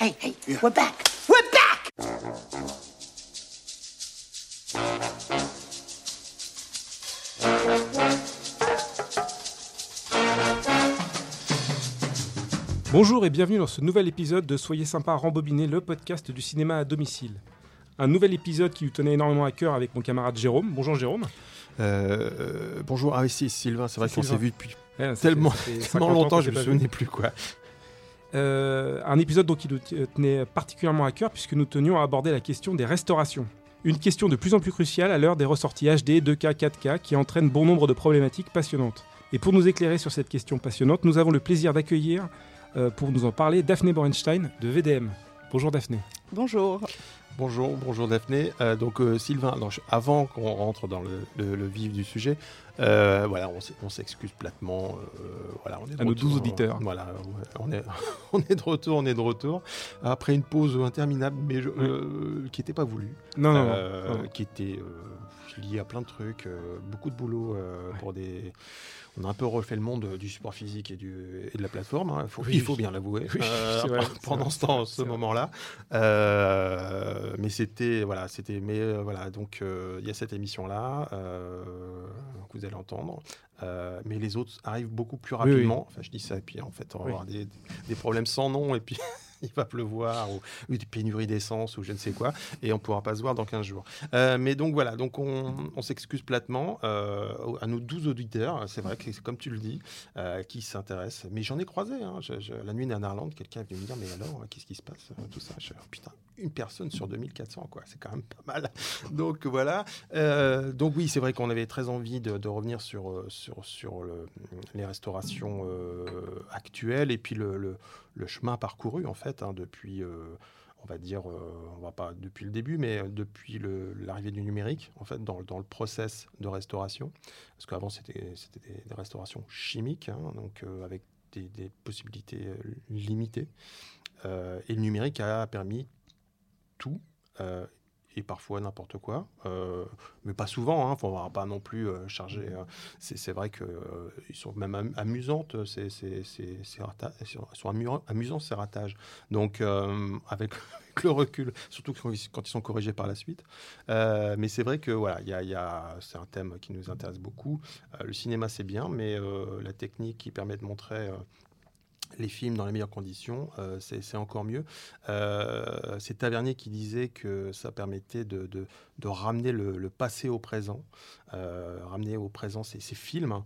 hey, hey, we're back. We're back! Bonjour et bienvenue dans ce nouvel épisode de Soyez sympa rembobiner le podcast du cinéma à domicile. Un nouvel épisode qui nous tenait énormément à cœur avec mon camarade Jérôme. Bonjour Jérôme. Euh, euh, bonjour, ah oui, si, Sylvain, c'est vrai qu'on s'est vu depuis tellement, tellement 50 ans longtemps, je me s'est pas souvenais plus quoi. Euh, un épisode donc qui nous t- tenait particulièrement à cœur puisque nous tenions à aborder la question des restaurations. Une question de plus en plus cruciale à l'heure des ressorties HD, 2K, 4K qui entraînent bon nombre de problématiques passionnantes. Et pour nous éclairer sur cette question passionnante, nous avons le plaisir d'accueillir euh, pour nous en parler Daphné Borenstein de VDM. Bonjour Daphné. Bonjour. Bonjour, bonjour Daphné. Euh, donc euh, Sylvain, je- avant qu'on rentre dans le, le- le vif du sujet, euh, voilà, on s'excuse platement. euh, voilà, on est de À nos retour, 12 auditeurs. Voilà, on est, on est de retour, on est de retour après une pause interminable, mais je- euh, qui n'était pas voulue, Non, non, non. euh, non. qui était euh, liée à plein de trucs, euh, beaucoup de boulot euh, Ouais. pour des. On a un peu refait le monde du support physique et, du, et de la plateforme. hein. Faut- Oui, il faut bien l'avouer. Oui, euh, vrai, pendant ce temps, ce moment-là. Euh, mais c'était voilà, c'était mais euh, voilà donc il y a cette émission là que vous allez entendre. Mais les autres arrivent beaucoup plus oui. rapidement. Enfin, je dis ça et puis en fait on va avoir des, des problèmes sans nom et puis il va pleuvoir ou, des pénuries d'essence ou je ne sais quoi et on pourra pas se voir dans 15 jours. Euh, mais donc voilà, donc on, s'excuse platement euh, à nos 12 auditeurs. C'est vrai que c'est comme tu le dis, euh, qui s'intéressent. Mais j'en ai croisé. hein. La nuit en quelqu'un est venu me dire mais alors qu'est-ce qui se passe tout ça? Oh, putain, une personne sur 2400 quoi. C'est quand même pas mal. Donc voilà. Donc oui, c'est vrai qu'on avait très envie de, revenir sur sur sur le- les restaurations actuelles et puis le chemin parcouru en fait hein, depuis. euh, on va dire, euh, on va pas depuis le début, mais euh, depuis l'arrivée du numérique, en fait, dans, le process de restauration. Parce qu'avant, c'était des, des restaurations chimiques, hein, donc avec des, des possibilités limitées. Et le numérique a permis tout. Euh, et parfois n'importe quoi, euh, mais pas souvent. Il ne va pas non plus euh, charger. euh, c'est vrai qu'ils sont même am- amusantes, ces, ces, ces, ces rata- elles sont- amusants ces ratages. Donc, euh, avec, avec le recul, surtout quand ils, quand ils sont corrigés par la suite. Euh, mais c'est vrai que voilà, il y a, y a- c'est un thème qui nous intéresse beaucoup. Euh, le cinéma, c'est bien, mais euh, la technique qui permet de montrer euh, les films dans les meilleures conditions, euh, c'est c'est encore mieux. Euh, c'est Tavernier qui disait que ça permettait de, de- de ramener le, le passé au présent, euh, ramener au présent ces, ces films. hein.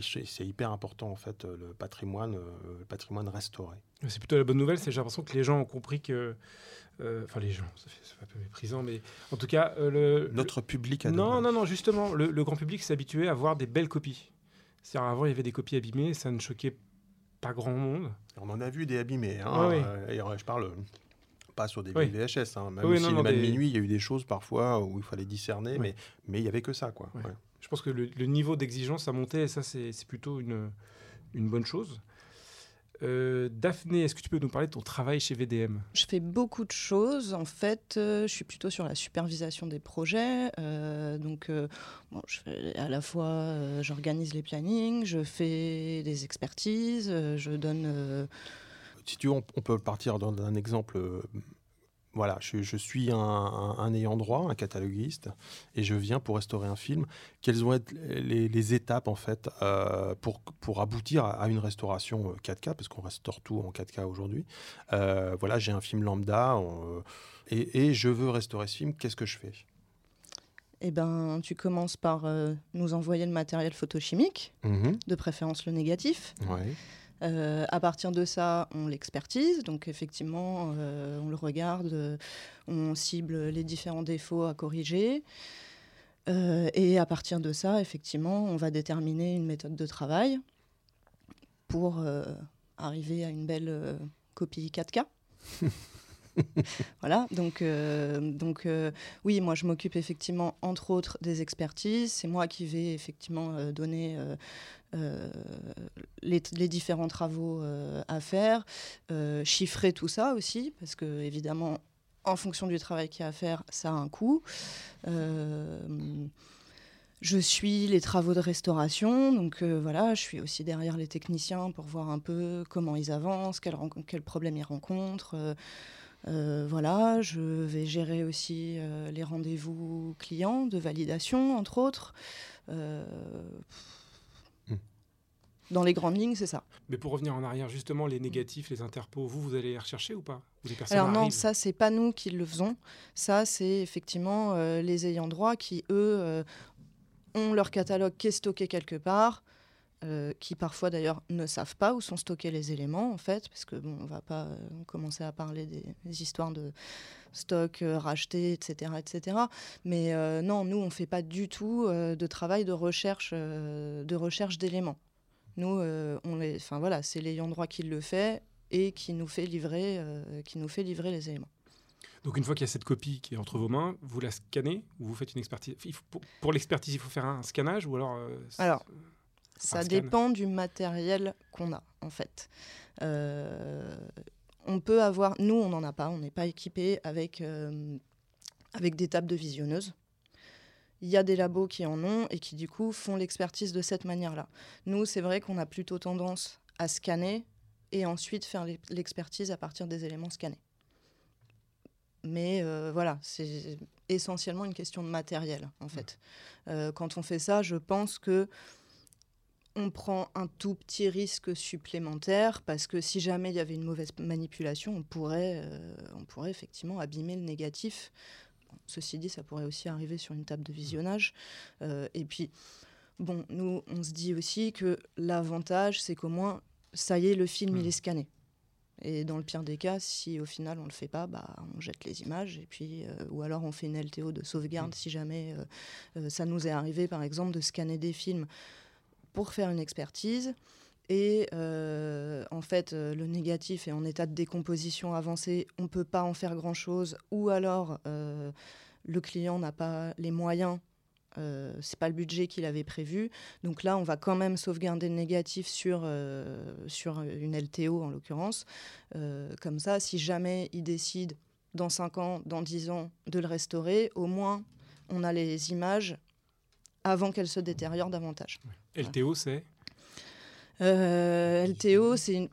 C'est c'est hyper important en fait le patrimoine, le patrimoine restauré. C'est plutôt la bonne nouvelle, c'est j'ai l'impression que les gens ont compris que. Enfin, les gens, ça fait, ça fait un peu méprisant, mais en tout cas, le. Notre public a Non, non, non, justement, le, le grand public s'est habitué à voir des belles copies. C'est-à-dire, avant, il y avait des copies abîmées, ça ne choquait pas grand monde. On en a vu des abîmés. Hein, oui. euh, et euh, je parle pas sur des Oui. VHS. Hein, même Oui, non, de minuit, il y a eu des choses parfois où il fallait discerner, mais mais il y avait que ça, quoi. Je pense que le, le niveau d'exigence a monté, et ça, c'est c'est plutôt une, une bonne chose. Euh, Daphné, est-ce que tu peux nous parler de ton travail chez VDM Je fais beaucoup de choses. En fait, euh, je suis plutôt sur la supervision des projets. Euh, donc, euh, bon, je fais à la fois, euh, j'organise les plannings, je fais des expertises, euh, je donne. euh, Si tu veux, on, on peut partir dans un exemple. Euh, voilà, je, je suis un, un- un ayant droit, un cataloguiste, et je viens pour restaurer un film. Quelles vont être les, les étapes en fait euh, pour, pour aboutir à, à une restauration euh, 4K, parce qu'on restaure tout en 4K aujourd'hui. Euh, voilà, j'ai un film lambda on, euh, et, et je veux restaurer ce film. Qu'est-ce que je fais? Eh ben, tu commences par euh, nous envoyer le matériel photochimique, Mhm, de préférence le négatif. ouais. Euh, à partir de ça, on l'expertise. Donc, effectivement, euh, on le regarde, euh, on cible les différents défauts à corriger. Euh, et à partir de ça, effectivement, on va déterminer une méthode de travail pour arriver à une belle copie 4K. voilà, donc, euh, donc euh, oui, moi je m'occupe effectivement, entre autres, des expertises. C'est moi qui vais effectivement euh, donner les, les différents travaux euh, à faire, euh, chiffrer tout ça aussi, parce que évidemment, en fonction du travail qu'il y a à faire, ça a un coût. Euh, je suis les travaux de restauration, donc euh, voilà, je suis aussi derrière les techniciens pour voir un peu comment ils avancent, quels, quels problèmes ils rencontrent. Euh, euh, voilà, je vais gérer aussi les rendez-vous clients de validation, entre autres. Dans les grandes lignes, c'est ça. Mais pour revenir en arrière, justement, les négatifs, les interpos, vous, vous allez les rechercher ou pas Alors non, ça, c'est pas nous qui le faisons. Ça, c'est effectivement les ayants droit qui, eux, ont leur catalogue qui est stocké quelque part, euh, qui parfois d'ailleurs ne savent pas où sont stockés les éléments en fait, parce que bon, on va pas euh, commencer à parler des, histoires de stock euh, racheté, etc., etc. Mais non, nous on fait pas du tout de travail de recherche, de recherche d'éléments. Nous, on les, enfin voilà, c'est l'ayant droit qui le fait et qui nous fait livrer, qui nous fait livrer les éléments. Donc une fois qu'il y a cette copie qui est entre vos mains, vous la scannez ou vous faites une expertise? Pour, l'expertise, il faut faire un scannage ou alors euh, Alors, ça dépend du matériel qu'on a en fait. Euh, on peut avoir, nous on n'en a pas, on n'est pas équipé avec, euh, avec des tables de visionneuses. Il y a des labos qui en ont et qui du coup font l'expertise de cette manière-là. Nous, c'est vrai qu'on a plutôt tendance à scanner et ensuite faire l'expertise à partir des éléments scannés. Mais euh, voilà, c'est essentiellement une question de matériel, en fait. Euh, quand on fait ça, je pense que on prend un tout petit risque supplémentaire parce que si jamais il y avait une mauvaise manipulation, on pourrait, euh, on pourrait effectivement abîmer le négatif. Ceci dit, ça pourrait aussi arriver sur une table de visionnage. et puis, bon, nous, on se dit aussi que l'avantage, c'est qu'au moins, ça y est, le film, il est scanné. Et dans le pire des cas, si au final on ne le fait pas, bah, on jette les images. Et puis, euh, ou alors on fait une LTO de sauvegarde mm. si jamais euh, euh, ça nous est arrivé, par exemple, de scanner des films pour faire une expertise. Et en fait, le négatif est en état de décomposition avancée, on ne peut pas en faire grand-chose. Ou alors, le client n'a pas les moyens euh, c'est pas le budget qu'il avait prévu. Donc là, on va quand même sauvegarder le négatif sur, euh, sur une LTO en l'occurrence. Euh, comme ça, si jamais il décide dans 5 ans, dans 10 ans de le restaurer, au moins on a les images avant qu'elles se détériorent davantage. LTO, c'est? Euh, LTO, c'est une,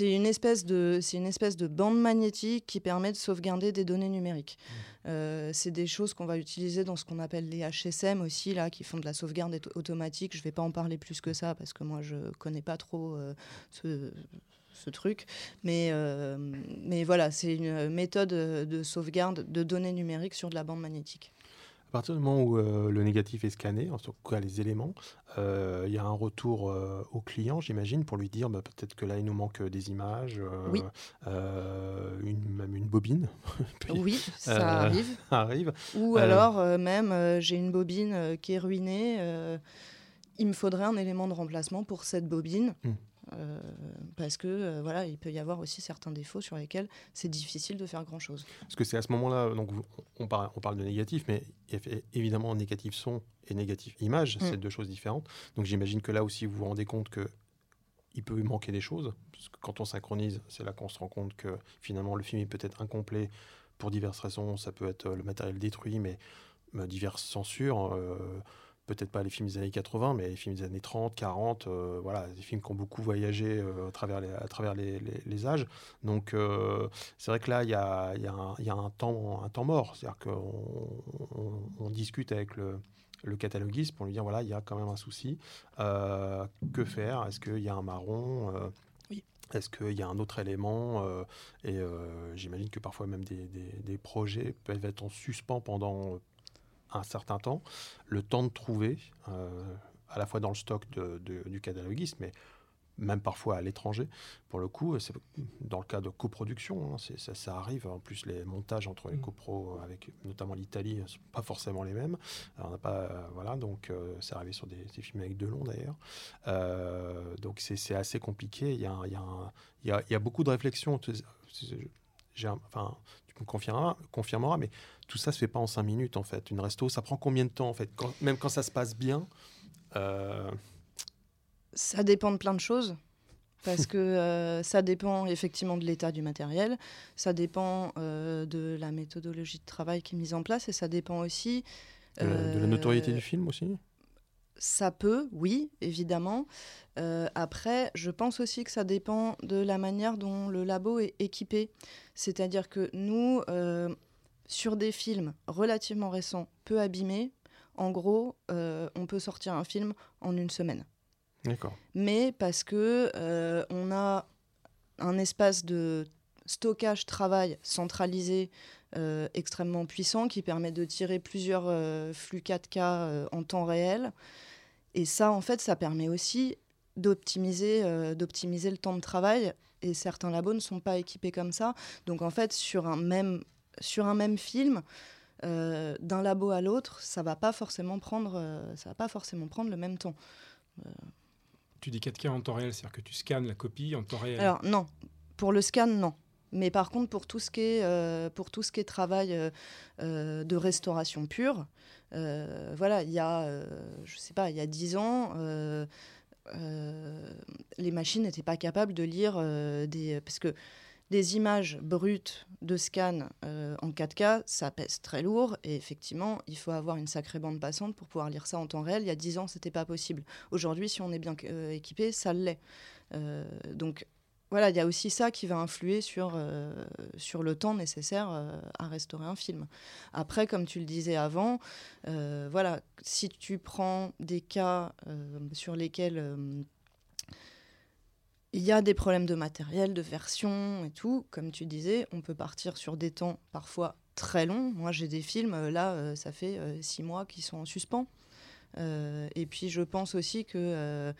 une, espèce de, une espèce de bande magnétique qui permet de sauvegarder des données numériques. Mmh. Euh, c'est des choses qu'on va utiliser dans ce qu'on appelle les HSM aussi, là, qui font de la sauvegarde automatique. Je ne vais pas en parler plus que ça parce que moi, je ne connais pas trop euh, ce, ce, truc. Mais, mais voilà, c'est une méthode de sauvegarde de données numériques sur de la bande magnétique. À partir du moment où euh, le négatif est scanné, en tout cas les éléments, euh, il y a un retour euh, au client, j'imagine, pour lui dire bah, peut-être que là il nous manque des images, une, même une bobine. oui, ça arrive. arrive. Ou alors même j'ai une bobine qui est ruinée, il me faudrait un élément de remplacement pour cette bobine. Hmm. Euh, parce que euh, voilà, il peut y avoir aussi certains défauts sur lesquels c'est difficile de faire grand chose. Parce que c'est à ce moment-là, donc on parle, on parle de négatif, mais évidemment négatif son et négatif image, mm. c'est deux choses différentes. Donc j'imagine que là aussi vous vous rendez compte que il peut manquer des choses, parce que quand on synchronise, c'est là qu'on se rend compte que finalement le film est peut-être incomplet pour diverses raisons. Ça peut être le matériel détruit, mais diverses censures peut-être pas les films des années 80, mais les films des années 30, 40, euh, voilà, des films qui ont beaucoup voyagé euh, à travers les, à travers les, les, âges. Donc euh, c'est vrai que là, il y a, y, a y a, un, temps, un temps mort. C'est-à-dire qu'on on, discute avec le, le cataloguiste pour lui dire, voilà, il y a quand même un souci. que faire? Est-ce qu'il y a un marron? Est-ce qu'il y a un autre élément? Et j'imagine que parfois même des, des, des, projets peuvent être en suspens pendant un certain temps, le temps de trouver, euh, à la fois dans le stock du cataloguiste, mais même parfois à l'étranger. Pour le coup, c'est dans le cas de coproduction, hein, ça, ça, arrive. En plus, les montages entre les mm. copros, avec notamment l'Italie, ne sont pas forcément les mêmes. on n'a pas, euh, voilà, donc euh, c'est arrivé sur des, films avec Delon d'ailleurs. donc c'est assez compliqué. Il y a, il y, a il y, a, il y a beaucoup de réflexions. enfin, tu me confirmeras, confirmeras, mais tout ça se fait pas en cinq minutes en fait. Une resto, ça prend combien de temps en fait? Même quand ça se passe bien euh, Ça dépend de plein de choses. Parce que euh, ça dépend effectivement de l'état du matériel, ça dépend euh, de la méthodologie de travail qui est mise en place et ça dépend aussi. de la notoriété du film aussi? Ça peut, oui, évidemment. Euh, après, je pense aussi que ça dépend de la manière dont le labo est équipé. C'est-à-dire que nous, euh, sur des films relativement récents, peu abîmés, en gros, euh, on peut sortir un film en une semaine. D'accord. Mais parce que on a un espace de stockage travail centralisé extrêmement puissant qui permet de tirer plusieurs flux 4K en temps réel. Et ça, en fait, ça permet aussi d'optimiser euh, d'optimiser le temps de travail. Et certains labos ne sont pas équipés comme ça. Donc, en fait, sur un même, sur un même film, euh, d'un labo à l'autre, ça va pas forcément prendre, euh, ça va pas forcément prendre le même temps. Tu dis 4K en temps réel, c'est-à-dire que tu scannes la copie en temps réel. Alors non, pour le scan, non. Mais par contre, pour tout ce qui est, pour tout ce qui est travail de restauration pure, voilà, il y a, je sais pas, il y a 10 ans, euh, les machines n'étaient pas capables de lire euh, des... Parce que des images brutes de scan euh, en 4K, ça pèse très lourd et effectivement, il faut avoir une sacrée bande passante pour pouvoir lire ça en temps réel. Il y a 10 ans, c'était pas possible. Aujourd'hui, si on est bien équipé, ça l'est. donc voilà, il y a aussi ça qui va influer sur, euh, le temps nécessaire euh, à restaurer un film. Après, comme tu le disais avant, euh, voilà, si tu prends des cas sur lesquels il y a des problèmes de matériel, de version et tout, comme tu disais, on peut partir sur des temps parfois très longs. Moi, j'ai des films, là, ça fait six mois qui sont en suspens. et puis, je pense aussi que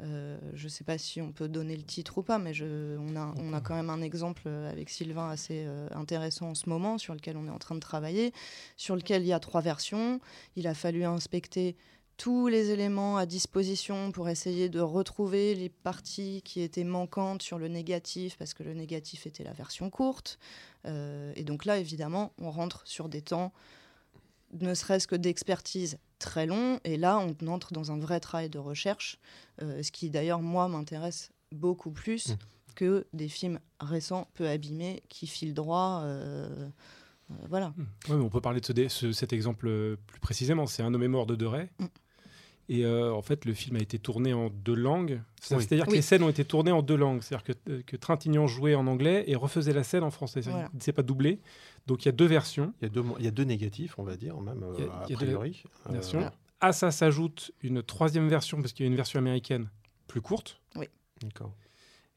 euh, je ne sais pas si on peut donner le titre ou pas, mais on, a, quand même un exemple avec Sylvain assez euh, intéressant en ce moment, sur lequel on est en train de travailler, sur lequel il y a trois versions. Il a fallu inspecter tous les éléments à disposition pour essayer de retrouver les parties qui étaient manquantes sur le négatif, parce que le négatif était la version courte. Euh, et donc là, évidemment, on rentre sur des temps ne serait-ce que d'expertise très long. Et là, on entre dans un vrai travail de recherche, euh, ce qui d'ailleurs, moi, m'intéresse beaucoup plus mmh. que des films récents, peu abîmés, qui filent droit. Euh, euh, voilà. Mmh. on peut parler de cet exemple plus précisément. C'est Un homme mort de Deray. Mmh. Et en fait, le film a été tourné en deux langues. C'est-à-dire que les scènes ont été tournées en deux langues. C'est-à-dire que, que, Trintignant jouait en anglais et refaisait la scène en français. Voilà. Il ne s'est pas doublé. Donc il y a deux versions. Il y a deux, il y a deux négatifs, on va dire, même, il y a, a priori. Deux versions. À ça s'ajoute une troisième version, parce qu'il y a une version américaine plus courte. Oui. D'accord.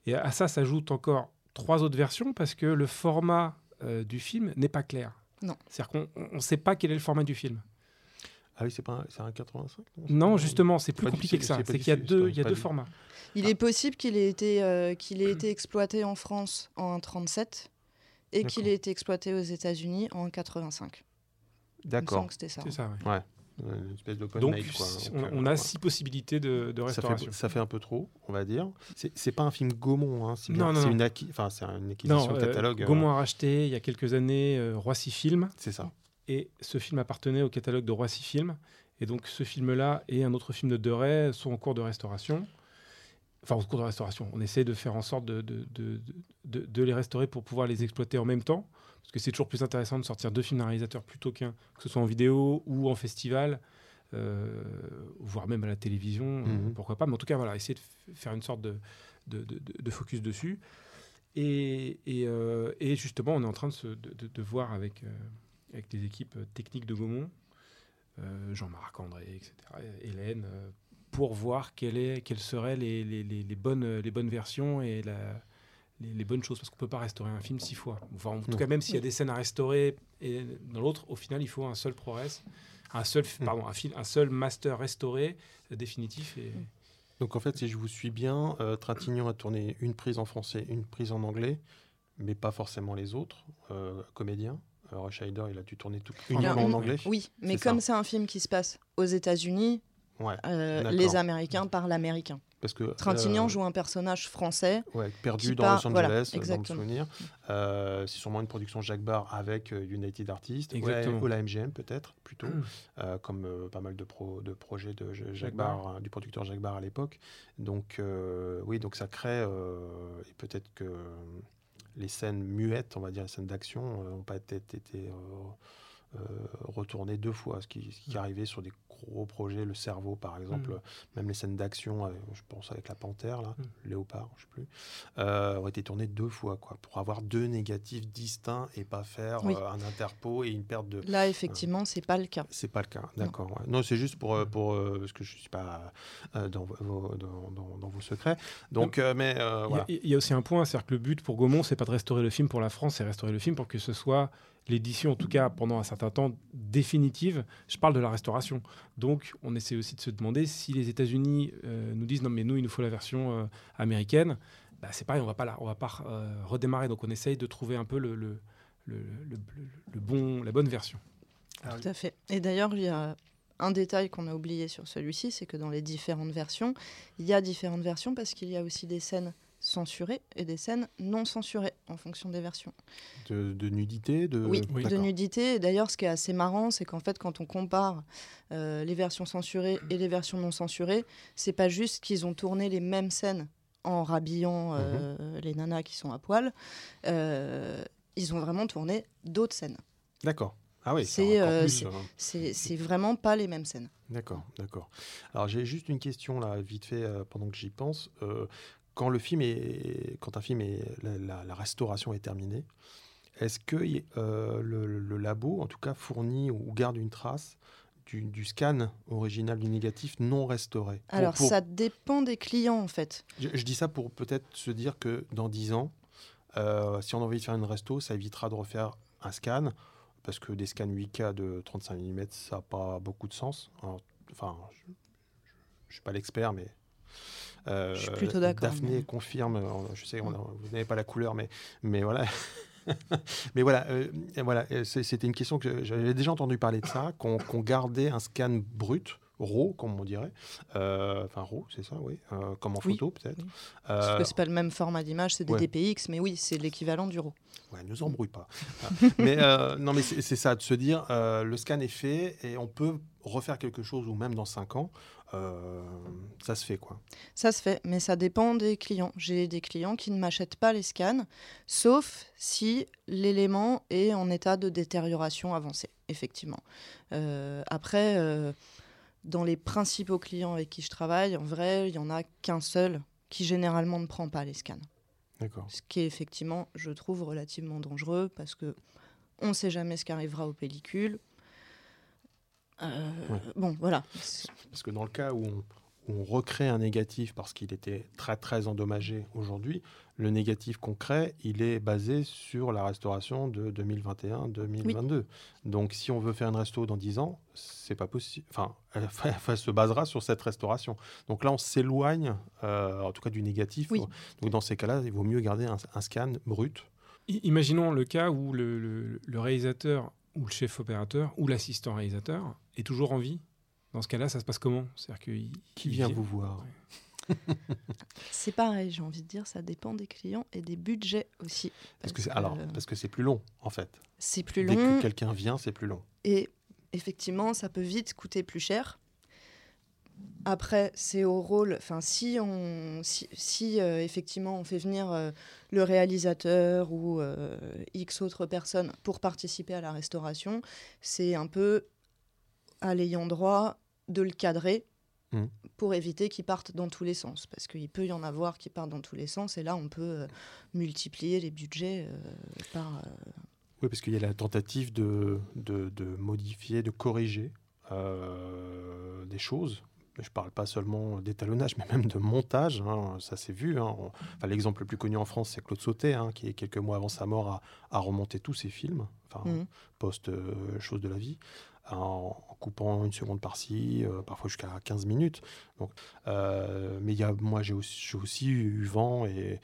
Et à ça s'ajoute encore trois autres versions, parce que le format euh, du film n'est pas clair. Non. C'est-à-dire qu'on ne sait pas quel est le format du film. Ah oui, c'est pas un, un 85 Non, justement, c'est plus compliqué que ça. C'est qu'il y a deux, il y a deux formats. Il est possible qu'il ait été euh, qu'il ait été exploité en France en 37 et qu'il ait été exploité aux États-Unis en 85. D'accord. C'était ça. C'est ça, ouais. Une espèce de Donc, on, a six possibilités de, de restauration. Ça fait, un peu trop, on va dire. C'est pas un film Gaumont, hein, c'est une, enfin, une acquisition euh, catalogue. Gaumont euh, a racheté il y a quelques années euh, Roissy Film. C'est ça. Et ce film appartenait au catalogue de Roissy Film. Et donc ce film-là et un autre film de Deray sont en cours de restauration enfin au cours de restauration, on essaie de faire en sorte de, de, de, de, les restaurer pour pouvoir les exploiter en même temps, parce que c'est toujours plus intéressant de sortir deux films d'un réalisateur plutôt qu'un, que ce soit en vidéo ou en festival, euh, voire même à la télévision, euh, mhm. pourquoi pas, mais en tout cas, voilà, essayer de faire une sorte de, de, focus dessus. Et, et, euh, et, justement, on est en train de, voir avec, avec les équipes techniques de Gaumont, Jean-Marc André, etc., Hélène, pour voir quelle est, quelles seraient les, les, les, bonnes, les bonnes versions et la, les, bonnes choses. Parce qu'on ne peut pas restaurer un film six fois. Enfin, en tout cas, même s'il y a des scènes à restaurer, et dans l'autre, au final, il faut un seul ProRes, un seul, mm. pardon, un, film, un seul master restauré euh, définitif. Et... Donc en fait, si je vous suis bien, euh, Trintignant a tourné une prise en français, une prise en anglais, mais pas forcément les autres euh, comédiens. Rush il a dû tourner tout uniquement en anglais. Oui, mais comme c'est un film qui se passe aux États-Unis, euh, les Américains parlent américain. Parce que Trintignant euh, joue un personnage français. perdu dans Los Angeles, dans le souvenir. Euh, c'est sûrement une production Jacques Barr avec United Artists, ou la MGM peut-être, plutôt, mm. comme pas mal de, pro, de projets de Jacques, Barr, hein, du producteur Jacques Barr à l'époque. Donc, oui, donc ça crée, et peut-être que les scènes muettes, on va dire, les scènes d'action, n'ont pas été, été retourner deux fois, ce qui, ce qui arrivait sur des gros projets, le cerveau par exemple, Mm. même les scènes d'action, euh, je pense avec la panthère, là, Mm. léopard, je sais plus, euh, ont été tournées deux fois, quoi, pour avoir deux négatifs distincts et pas faire Oui. euh, un interpo et une perte de. Là, effectivement, c'est pas le cas. C'est pas le cas, d'accord. ouais. Non, c'est juste pour, euh, pour euh, parce que je suis pas euh, dans, vos, dans, dans- dans vos secrets. Donc, euh, mais euh, Il y a- voilà. Il y, a aussi un point, c'est-à-dire que le but pour Gaumont, c'est pas de restaurer le film pour la France, c'est restaurer le film pour que ce soit l'édition, en tout cas pendant un certain temps, définitive. Je parle de la restauration. Donc, on essaie aussi de se demander si les États-Unis euh, nous disent non, mais nous, il nous faut la version euh, américaine. Bah, c'est pareil, on va pas la- on va pas euh, redémarrer. Donc, on essaye de trouver un peu le, le, le, le- le- le bon, la bonne version. Ah. Tout à fait. Et d'ailleurs, il y a un détail qu'on a oublié sur celui-ci, c'est que dans les différentes versions, il y a différentes versions parce qu'il y a aussi des scènes censurées et des scènes non censurées en fonction des versions. De, de nudité, de. Oui, Oui. de nudité. Et d'ailleurs, ce qui est assez marrant, c'est qu'en fait, quand on compare euh, les versions censurées et les versions non censurées, c'est pas juste qu'ils ont tourné les mêmes scènes en rhabillant euh, les nanas qui sont à poil. Euh, ils ont vraiment tourné d'autres scènes. D'accord. Ah oui, C'est, euh, vraiment pas les mêmes scènes. D'accord, d'accord. Alors j'ai juste une question là, vite fait, euh, pendant que j'y pense. Euh, quand le film est, quand un film est, la, la- la restauration est terminée, est-ce que euh, le, le labo, en tout cas, fournit ou garde une trace du, du scan original du négatif non restauré Pour- Alors, pour- ça dépend des clients, en fait. je, je dis ça pour peut-être se dire que dans 10 ans, euh, si on a envie de faire une resto, ça évitera de refaire un scan, parce que des scans 8K de 35 mm, ça n'a pas beaucoup de sens. Alors, enfin, je ne suis pas l'expert, mais... euh, Je suis plutôt d'accord, Daphné mais- confirme, je sais, on a- vous n'avez pas la couleur, mais, mais voilà. mais voilà, euh, voilà c'était une question que j'avais déjà entendu parler de ça, qu'on gardait un scan brut, RAW, comme on dirait. Euh, Enfin, RAW, c'est ça, oui. euh, comme en Oui, photo, peut-être. oui. Parce Euh, que c'est pas le même format d'image, c'est des ouais. DPX, mais oui, c'est l'équivalent du RAW. Ouais, ne embrouille pas. Ah, mais non, mais c'est ça, de se dire, le scan est fait et on peut refaire quelque chose, ou même dans 5 ans, euh, ça se fait, quoi. Ça se fait, mais ça dépend des clients. J'ai des clients qui ne m'achètent pas les scans, sauf si l'élément est en état de détérioration avancée, effectivement. Euh, après, euh, dans les principaux clients avec qui je travaille, en vrai, il n'y en a qu'un seul qui généralement ne prend pas les scans. D'accord. Ce qui est effectivement, je trouve, relativement dangereux parce que on ne sait jamais ce qui arrivera aux pellicules. Euh, Ouais. Bon, voilà. Parce que dans le cas où on, où on recrée un négatif parce qu'il était très très endommagé aujourd'hui, le négatif qu'on crée, il est basé sur la restauration de 2021-2022. Donc si on veut faire une resto dans 10 ans, c'est pas possible. Enfin, elle, elle se basera sur cette restauration. Donc là, on s'éloigne, euh, en tout cas du négatif. Oui. Donc dans ces cas-là, il vaut mieux garder un, un scan brut. Imaginons le cas où le, le- le réalisateur ou le chef opérateur ou l'assistant réalisateur est toujours en vie. Dans ce cas-là, ça se passe comment? C'est-à-dire que Qui vient vous voir C'est pareil, j'ai envie de dire, ça dépend des clients et des budgets aussi. Parce que c'est alors parce que c'est plus long en fait. c'est plus Dès long que quelqu'un vient, c'est plus long. et effectivement, ça peut vite coûter plus cher. Après, c'est au rôle. Enfin, si on, si, si, euh, effectivement on fait venir euh, le réalisateur ou euh, x autres personnes pour participer à la restauration, c'est un peu à l'ayant droit de le cadrer Mhm. pour éviter qu'il parte dans tous les sens, parce qu'il peut y en avoir qui partent dans tous les sens, et là on peut euh, multiplier les budgets euh, par. euh, Oui, parce qu'il y a la tentative de, de, de modifier, de corriger des choses. Je ne parle pas seulement d'étalonnage, mais même de montage. hein, ça s'est vu. hein. Enfin, L'exemple le plus connu en France, c'est Claude Sautet, hein, qui, quelques mois avant sa mort, a, a remonté tous ses films, enfin, Mhm. post-chose de la vie, en, en coupant une seconde par-ci, euh, parfois jusqu'à 15 minutes. Donc, euh, mais y a, moi, j'ai aussi, eu vent et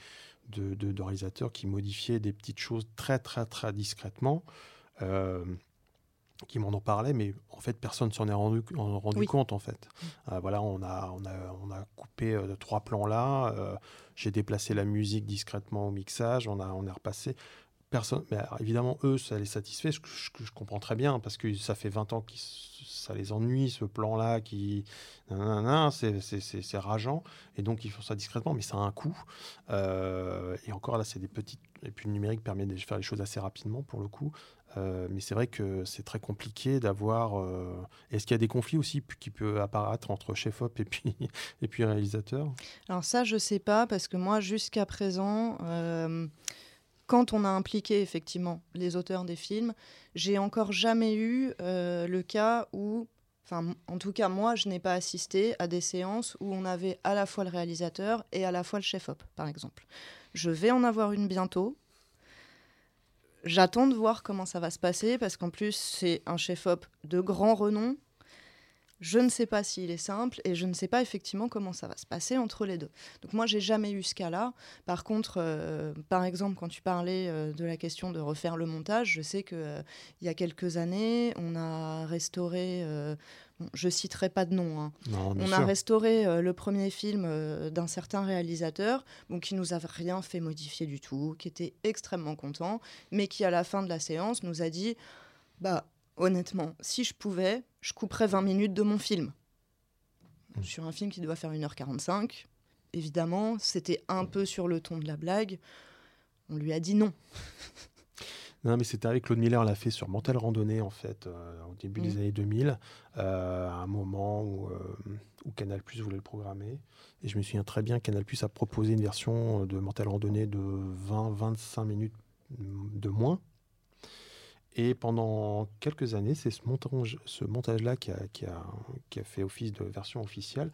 de, de- de réalisateurs qui modifiaient des petites choses très, très, très discrètement. euh, qui m'en ont parlé, mais en fait, personne s'en est rendu, en- rendu Oui. compte, en fait. Euh, voilà, on a, on a, on a coupé euh, trois plans là, euh, j'ai déplacé la musique discrètement au mixage, on a, on a repassé. Personne, mais évidemment, eux, ça les satisfait, ce que je, comprends très bien, parce que ça fait 20 ans que ça les ennuie, ce plan-là, qui. C'est rageant, et donc ils font ça discrètement, mais ça a un coût. Euh, et encore là, c'est des petites et puis le numérique permet de faire les choses assez rapidement pour le coup. Euh, mais c'est vrai que c'est très compliqué d'avoir. euh, Est-ce qu'il y a des conflits aussi qui peuvent apparaître entre chef-op et puis, et puis réalisateur? Alors ça, je sais pas, parce que moi, jusqu'à présent, quand on a impliqué effectivement les auteurs des films, j'ai encore jamais eu euh, le cas où, enfin, en tout cas, moi, je n'ai pas assisté à des séances où on avait à la fois le réalisateur et à la fois le chef-op, par exemple. Je vais en avoir une bientôt. J'attends de voir comment ça va se passer, parce qu'en plus, c'est un chef-op de grand renom. Je ne sais pas s'il est simple et je ne sais pas effectivement comment ça va se passer entre les deux. Donc moi, j'ai jamais eu ce cas-là. Par contre, euh, par exemple, quand tu parlais euh, de la question de refaire le montage, je sais que euh, il y a quelques années, on a restauré. euh, bon, je citerai pas de nom. hein, Non, on sûr. a restauré euh, le premier film euh, d'un certain réalisateur, bon, qui nous a rien fait modifier du tout, qui était extrêmement content, mais qui à la fin de la séance nous a dit, bah honnêtement, si je pouvais, je couperais 20 minutes de mon film. Mm. Sur un film qui doit faire 1h45, évidemment, c'était un peu sur le ton de la blague. On lui a dit non. Non, mais c'était avec Claude Miller, l'a fait sur Mental Randonnée, en fait, euh, au début des Mhm. années 2000, euh, à un moment où, euh, où Canal Plus voulait le programmer. Et je me souviens très bien, Canal Plus a proposé une version de Mental Randonnée de 20-25 minutes de moins. Et pendant quelques années, c'est ce montage, ce montage-là qui a, qui, a, qui a fait office de version officielle.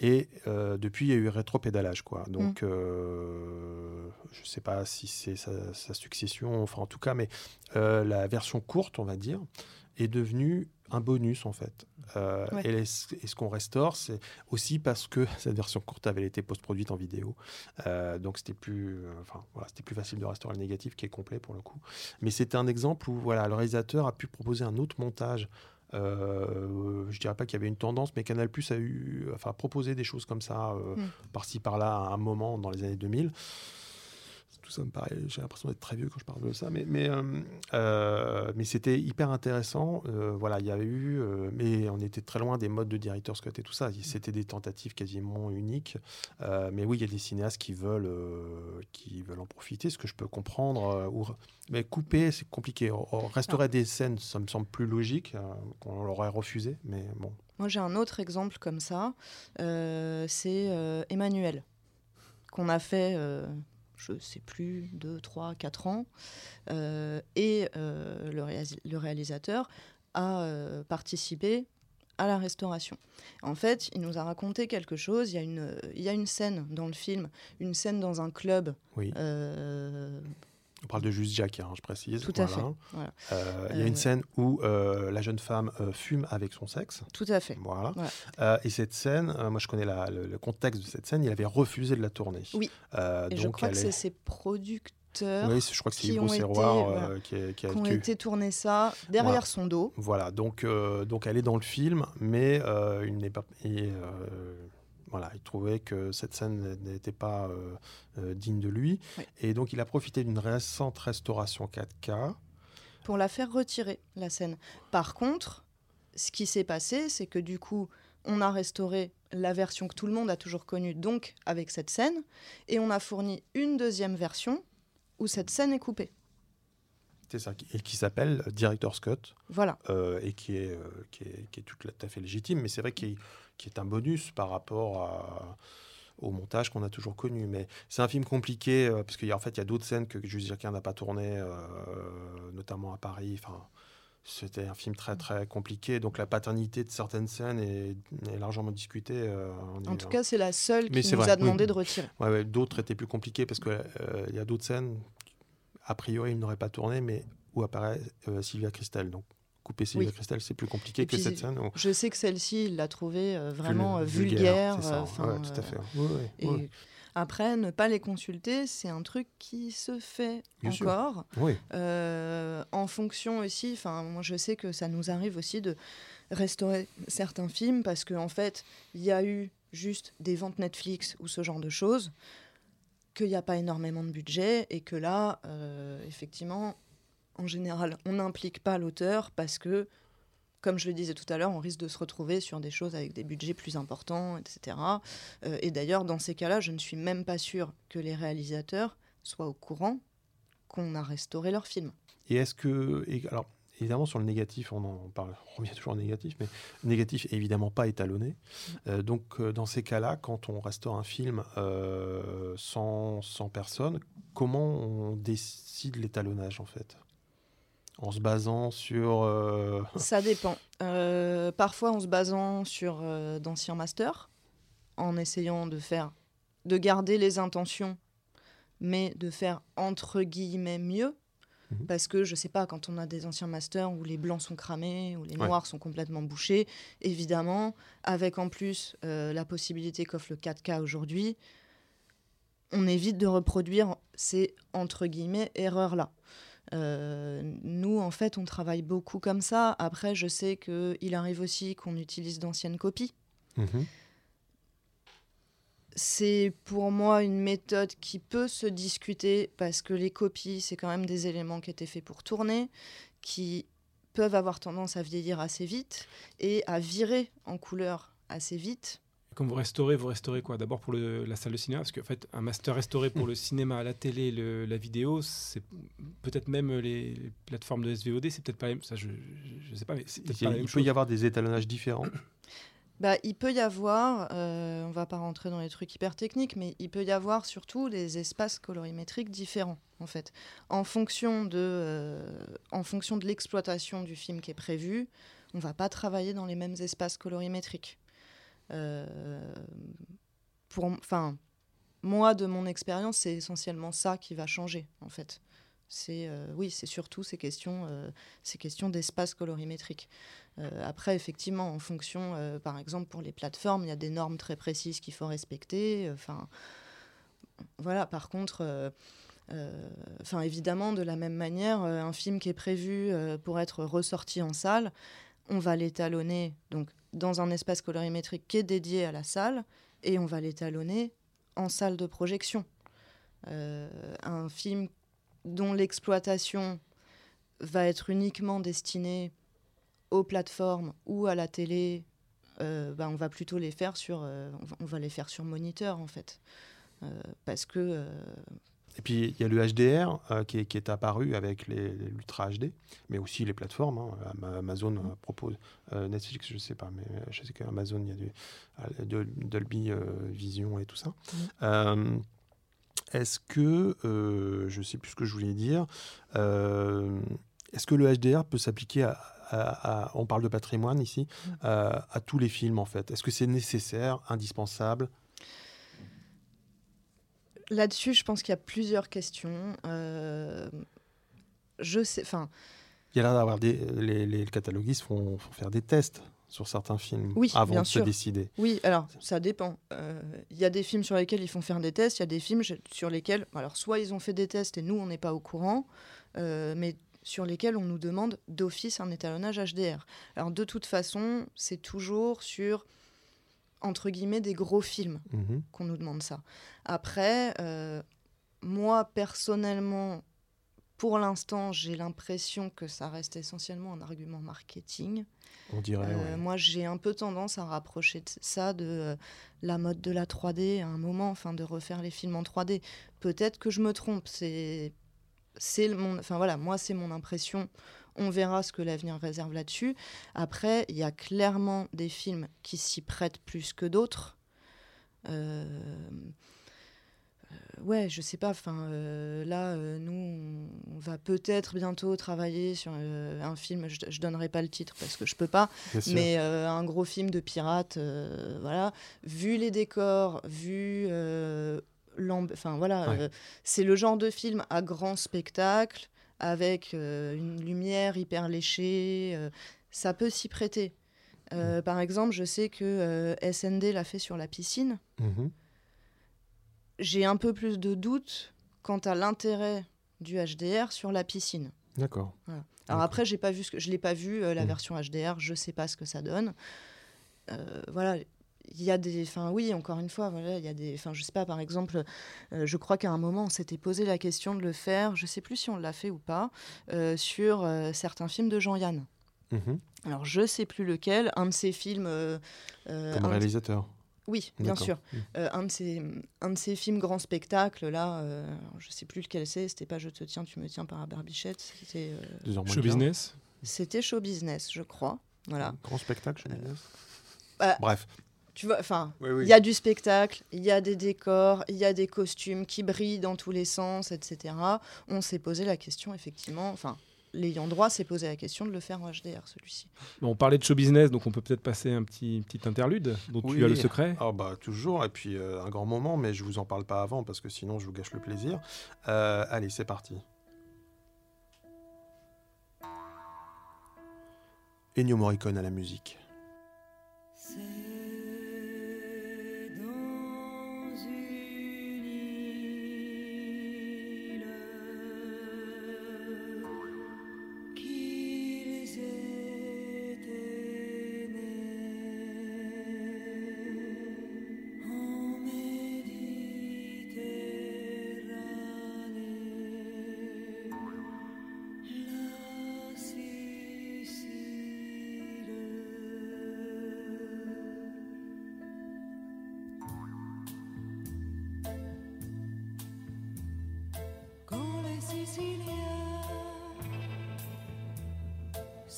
Et euh, depuis, il y a eu rétropédalage. Quoi. Donc, euh, je ne sais pas si c'est sa, sa succession, enfin en tout cas, mais euh, la version courte, on va dire, est devenue un bonus en fait. Euh, Ouais. et, les- et ce qu'on restaure, c'est aussi parce que cette version courte avait été post-produite en vidéo. Euh, donc c'était plus, euh, enfin, voilà, c'était plus facile de restaurer le négatif qui est complet pour le coup. Mais c'était un exemple où voilà, le réalisateur a pu proposer un autre montage. Euh, je dirais pas qu'il y avait une tendance, mais Canal Plus a eu, enfin, proposé des choses comme ça euh, Mm. par-ci par-là à un moment dans les années 2000. Tout ça me paraît, j'ai l'impression d'être très vieux quand je parle de ça, mais, mais, euh, euh, mais c'était hyper intéressant. Euh, voilà, il y avait eu, mais on était très loin des modes de directeur Scott et tout ça. C'était des tentatives quasiment uniques. Mais oui, il y a des cinéastes qui veulent, qui veulent en profiter, ce que je peux comprendre. ou, mais couper, c'est compliqué. Restaurer des scènes, ça me semble plus logique, qu'on l'aurait refusé, mais bon. Moi, j'ai un autre exemple comme ça. C'est Emmanuel, qu'on a fait, je sais plus, 2, 3, 4 ans. Euh, et euh, le, le réalisateur a euh, participé à la restauration. En fait, il nous a raconté quelque chose. Il y a une, il y a une scène dans le film, une scène dans un club. Oui, euh, on parle de Juste Jacques, hein, je précise. Tout à Voilà. fait, voilà. Euh, il y a Euh, une scène où euh, la jeune femme euh, fume avec son sexe. tout à fait. Voilà. Euh, et cette scène, euh, moi je connais la- le, le contexte de cette scène, il avait refusé de la tourner. Oui. Euh, Et je donc crois que est- c'est ses producteurs Oui, je crois que c'est été, Serroir euh, qui, est- qui a qui ont été tourner ça derrière Voilà. son dos. Voilà, donc, euh, donc elle est dans le film, mais euh, il n'est pas. et, euh, voilà, il trouvait que cette scène n'était pas euh, euh, digne de lui. Oui. Et donc il a profité d'une récente restauration 4K. pour la faire retirer, la scène. Par contre, ce qui s'est passé, c'est que du coup, on a restauré la version que tout le monde a toujours connue, donc avec cette scène, et on a fourni une deuxième version où cette scène est coupée. C'est ça, et qui s'appelle Director's Cut, Voilà. euh, et qui est, euh, qui est, qui est tout à fait légitime, mais c'est vrai qu'il qui est un bonus par rapport à- au montage qu'on a toujours connu. Mais c'est un film compliqué, euh, parce qu'en fait, il y a d'autres scènes que Juste Jacquin n'a pas tournées, euh, notamment à Paris. Enfin, c'était un film très, très compliqué. Donc la paternité de certaines scènes est, est largement discutée. euh, En y- tout cas, c'est la seule qui nous vrai, a demandé oui. de retirer. Ouais, ouais, d'autres étaient plus compliquées, parce qu'il y a d'autres scènes, a priori, il n'aurait pas tourné, mais où apparaît euh, Sylvia Christel. Donc couper Sylvia Oui. Christel, c'est plus compliqué que cette scène. où- Je sais que celle-ci, il l'a trouvée euh, vraiment euh, vulgaire. ça. Ouais, tout à fait. Ouais, ouais, et ouais. après, ne pas les consulter, c'est un truc qui se fait Bien encore. Oui. En fonction aussi, enfin, moi je sais que ça nous arrive aussi de restaurer certains films parce qu'en en fait, il y a eu juste des ventes Netflix ou ce genre de choses, qu'il n'y a pas énormément de budget et que là, euh, effectivement, en général, on n'implique pas l'auteur parce que, comme je le disais tout à l'heure, on risque de se retrouver sur des choses avec des budgets plus importants, etc. Euh, et d'ailleurs, dans ces cas-là, je ne suis même pas sûre que les réalisateurs soient au courant qu'on a restauré leur film. Et est-ce que. alors, évidemment, sur le négatif, on en parle, on revient toujours au négatif, mais le négatif est évidemment pas étalonné. Euh, donc, euh, dans ces cas-là, quand on restaure un film euh, sans, sans personne, comment on décide l'étalonnage, en fait? En se basant sur. euh, Ça dépend. Parfois en se basant sur d'anciens masters, en essayant de faire, de garder les intentions, mais de faire entre guillemets mieux. Mhm. Parce que je sais pas, quand on a des anciens masters où les blancs sont cramés, où les Ouais. noirs sont complètement bouchés, évidemment, avec en plus euh, la possibilité qu'offre le 4K aujourd'hui, on évite de reproduire ces entre guillemets erreurs-là. Euh, nous, en fait, on travaille beaucoup comme ça. Après, je sais qu'il arrive aussi qu'on utilise d'anciennes copies. mhm. C'est pour moi une méthode qui peut se discuter parce que les copies, c'est quand même des éléments qui étaient faits pour tourner, qui peuvent avoir tendance à vieillir assez vite et à virer en couleur assez vite. Quand vous restaurez, vous restaurez quoi? D'abord pour le- la salle de cinéma, parce qu'en fait, un master restauré pour le cinéma, la télé, le- la vidéo, c'est peut-être même les, les plateformes de SVOD, c'est peut-être pas la même. Ça, je, je sais pas, mais c'est peut-être Il, pas la il peut y avoir des étalonnages différents. Bah, il peut y avoir, euh, on va pas rentrer dans les trucs hyper techniques, mais il peut y avoir surtout des espaces colorimétriques différents, en fait. En fonction de, euh, en fonction de l'exploitation du film qui est prévu, on va pas travailler dans les mêmes espaces colorimétriques. Euh, pour, enfin, moi, de mon expérience, c'est essentiellement ça qui va changer, en fait. C'est euh, oui, c'est surtout ces questions, euh, ces questions d'espace colorimétrique. Euh, après, effectivement, en fonction, par exemple, pour les plateformes, il y a des normes très précises qu'il faut respecter. Enfin, voilà. Par contre, enfin, évidemment, de la même manière, un film qui est prévu pour être ressorti en salle, on va l'étalonner donc dans un espace colorimétrique qui est dédié à la salle et on va l'étalonner en salle de projection. Un film dont l'exploitation va être uniquement destinée aux plateformes ou à la télé, euh, bah, on va plutôt les faire sur, euh, on va- on va les faire sur moniteur en fait, Euh, parce que Et puis il y a le HDR euh, qui, est, qui est apparu avec l'Ultra HD, mais aussi les plateformes. hein. Ama- Amazon euh, propose, euh, Netflix, je ne sais pas, mais je sais qu'Amazon, il y a du de- Dolby Vision et tout ça. Euh, est-ce que, euh, je ne sais plus ce que je voulais dire, euh, est-ce que le HDR peut s'appliquer à, à- à- on parle de patrimoine ici, euh, à tous les films en fait? Est-ce que c'est nécessaire, indispensable? Là-dessus, je pense qu'il y a plusieurs questions. Euh, je sais, enfin, Il y a l'air d'avoir des. Les, les cataloguistes font, font faire des tests sur certains films Oui, avant bien de se décider. Oui, alors ça dépend. Euh, Il y a des films sur lesquels ils font faire des tests, il y a des films sur lesquels, alors soit ils ont fait des tests et nous on n'est pas au courant, euh, mais sur lesquels on nous demande d'office un étalonnage HDR. Alors de toute façon, c'est toujours sur entre guillemets des gros films Mhm. qu'on nous demande ça. Après, euh, moi personnellement, pour l'instant, j'ai l'impression que ça reste essentiellement un argument marketing. On dirait. Euh, ouais. Moi, j'ai un peu tendance à rapprocher de ça de euh, la mode de la 3D à un moment, enfin de refaire les films en 3D. Peut-être que je me trompe. C'est, c'est mon, enfin voilà, moi c'est mon impression. On verra ce que l'avenir réserve là-dessus. Après, il y a clairement des films qui s'y prêtent plus que d'autres. Euh, ouais, je sais pas. Enfin, euh, là, euh, nous, on va peut-être bientôt travailler sur euh, un film. Je, je donnerai pas le titre parce que je peux pas. Mais un gros film de pirates, voilà. Vu les décors, vu enfin voilà, Ouais. c'est le genre de film à grand spectacle avec une lumière hyper léchée. ça peut s'y prêter. Euh, Par exemple, je sais que SND l'a fait sur la piscine. Mhm. J'ai un peu plus de doutes quant à l'intérêt du HDR sur la piscine. D'accord. Alors après, j'ai pas vu ce que je l'ai pas vu euh, la Mm. version HDR, je sais pas ce que ça donne. Euh, voilà, il y a des, enfin oui, encore une fois, voilà, il y a des, enfin je sais pas, par exemple, euh, je crois qu'à un moment on s'était posé la question de le faire, je sais plus si on l'a fait ou pas, sur certains films de Jean-Yann. Mhm. Alors je sais plus lequel, un de ces films. Comme un réalisateur. Oui, bien sûr. Mm. Euh, un, de ces, un de ces films grand spectacle, là, euh, je sais plus lequel c'est, c'était pas Je te tiens, tu me tiens par la barbichette, c'était euh, Show business. c'était Show Business, je crois. Voilà. Grand spectacle, je business. bah, Bref. Tu vois, enfin, Oui, oui. il y a du spectacle, il y a des décors, il y a des costumes qui brillent dans tous les sens, etc. On s'est posé la question, effectivement, enfin, l'ayant droit s'est posé la question de le faire en HDR, celui-ci. Bon, on parlait de show business, donc on peut peut-être passer un petit, petit interlude dont Oui. tu as le secret. Ah bah toujours, et puis euh, un grand moment, mais je vous en parle pas avant parce que sinon je vous gâche le plaisir. Euh, allez, c'est parti. Ennio Morricone à la musique.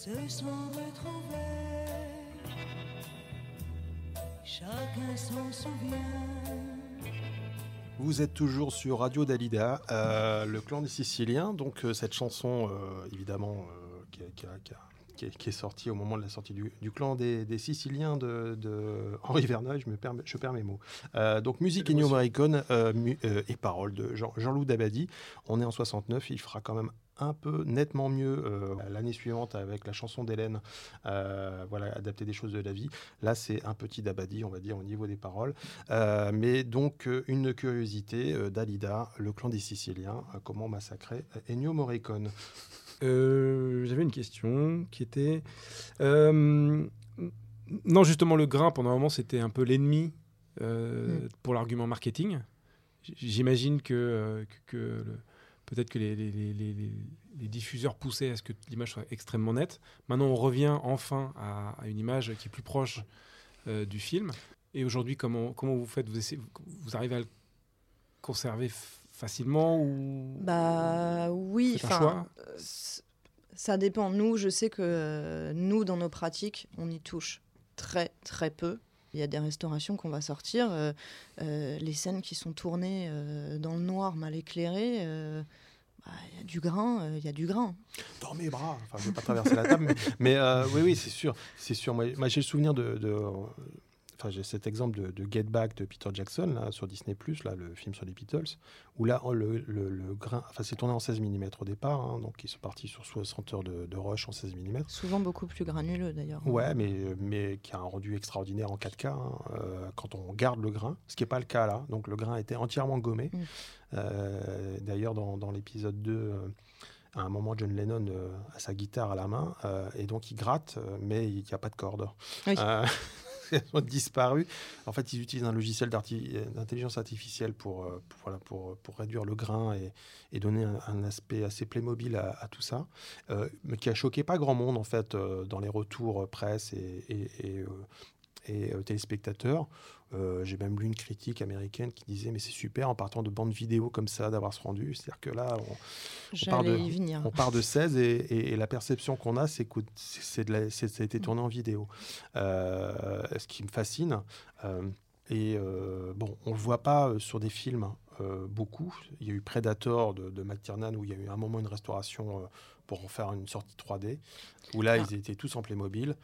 Se sont retrouvés, chacun s'en souvient. Vous êtes toujours sur Radio Dalida, euh, le clan des Siciliens. Donc euh, cette chanson, euh, évidemment, euh, qui, a- qui a- qui a- qui est, qui est sortie au moment de la sortie du, du clan des, des Siciliens de, de Henri Verneuil, je, me permets, je perds mes mots. Euh, donc musique Ennio Morricone euh, mu- euh, et paroles de Jean- Jean-Loup Dabadi. On est en 69, il fera quand même un peu nettement mieux euh, l'année suivante avec la chanson d'Hélène, euh, voilà, adapter des choses de la vie. Là, c'est un petit Dabadi, on va dire, au niveau des paroles. Euh, mais donc, une curiosité euh, d'Alida, le clan des Siciliens, euh, comment massacrer Ennio Morricone. Euh, J'avais une question qui était. euh, non, justement, le grain, pendant un moment, c'était un peu l'ennemi euh, Mm. pour l'argument marketing. J'imagine que, que, que le- peut-être que les, les- les- les- diffuseurs poussaient à ce que l'image soit extrêmement nette. Maintenant, on revient enfin à, à une image qui est plus proche euh, du film. Et aujourd'hui, comment, comment vous faites? Vous, essayez- vous arrivez à le conserver facilement ou? Bah oui, enfin, euh, ça dépend. Nous, je sais que euh, nous, dans nos pratiques, on y touche très très peu. Il y a des restaurations qu'on va sortir, euh, euh, les scènes qui sont tournées euh, dans le noir, mal éclairées. euh, bah, Il y a du grain, il y a du grain. Dans mes bras Enfin, je ne vais pas traverser la table, mais, oui, oui, c'est sûr. C'est sûr. Moi, j'ai le souvenir de- Enfin, j'ai cet exemple de, de Get Back de Peter Jackson là, sur Disney là, le film sur les Beatles, où là oh, le, le- le grain, enfin c'est tourné en 16 mm au départ, hein, donc ils sont partis sur 60 heures de, de rush en 16 mm. Souvent beaucoup plus granuleux d'ailleurs. Ouais, mais, mais qui a un rendu extraordinaire en 4K hein, euh, quand on garde le grain, ce qui n'est pas le cas là. Donc le grain été entièrement gommé. Mm. Euh, D'ailleurs, dans, dans l'épisode 2, euh, à un moment, John Lennon a sa guitare à la main et donc il gratte, mais il n'y a pas de corde. Oui. Ont disparu. En fait, ils utilisent un logiciel d'intelligence artificielle pour, euh, pour, voilà, pour, pour réduire le grain et, et donner un, aspect assez Playmobil à, à tout ça, euh, mais qui a choqué pas grand monde en fait euh, dans les retours presse et, et, et, et, euh, téléspectateurs. Euh, J'ai même lu une critique américaine qui disait mais c'est super en partant de bandes vidéo comme ça d'avoir ce rendu. C'est-à-dire que là, on, part de- on part de 16 et, et- et la perception qu'on a, c'est que la- ça a été tourné en vidéo. Euh, ce qui me fascine. Euh, et bon, on ne le voit pas sur des films beaucoup. Il y a eu Predator de, de McTiernan où il y a eu un moment une restauration pour en faire une sortie 3D, où là, Ah. ils étaient tous en Playmobil.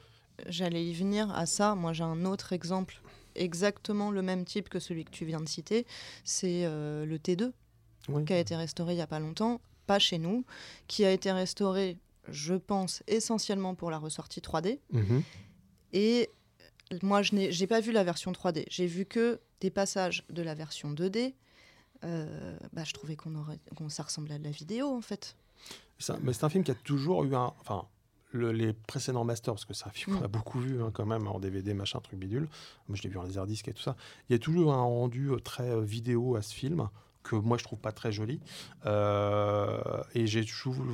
J'allais y venir à ça. Moi, j'ai un autre exemple, exactement le même type que celui que tu viens de citer. C'est euh, le T2, Oui. qui a été restauré il n'y a pas longtemps, pas chez nous, qui a été restauré, je pense, essentiellement pour la ressortie 3D. Mhm. Et moi, je n'ai pas vu la version 3D. J'ai vu que des passages de la version 2D. Euh, bah, je trouvais qu'on qu'on ça ressemblait à de la vidéo, en fait. C'est un- mais c'est un film qui a toujours eu un. Enfin, le- les précédents masters, parce que c'est un film qu'on Mm. a beaucoup vu hein, quand même en DVD, machin, truc bidule. Moi, je l'ai vu en laserdisc et tout ça. Il y a toujours un rendu euh, très euh, vidéo à ce film que moi je trouve pas très joli Euh, et j'ai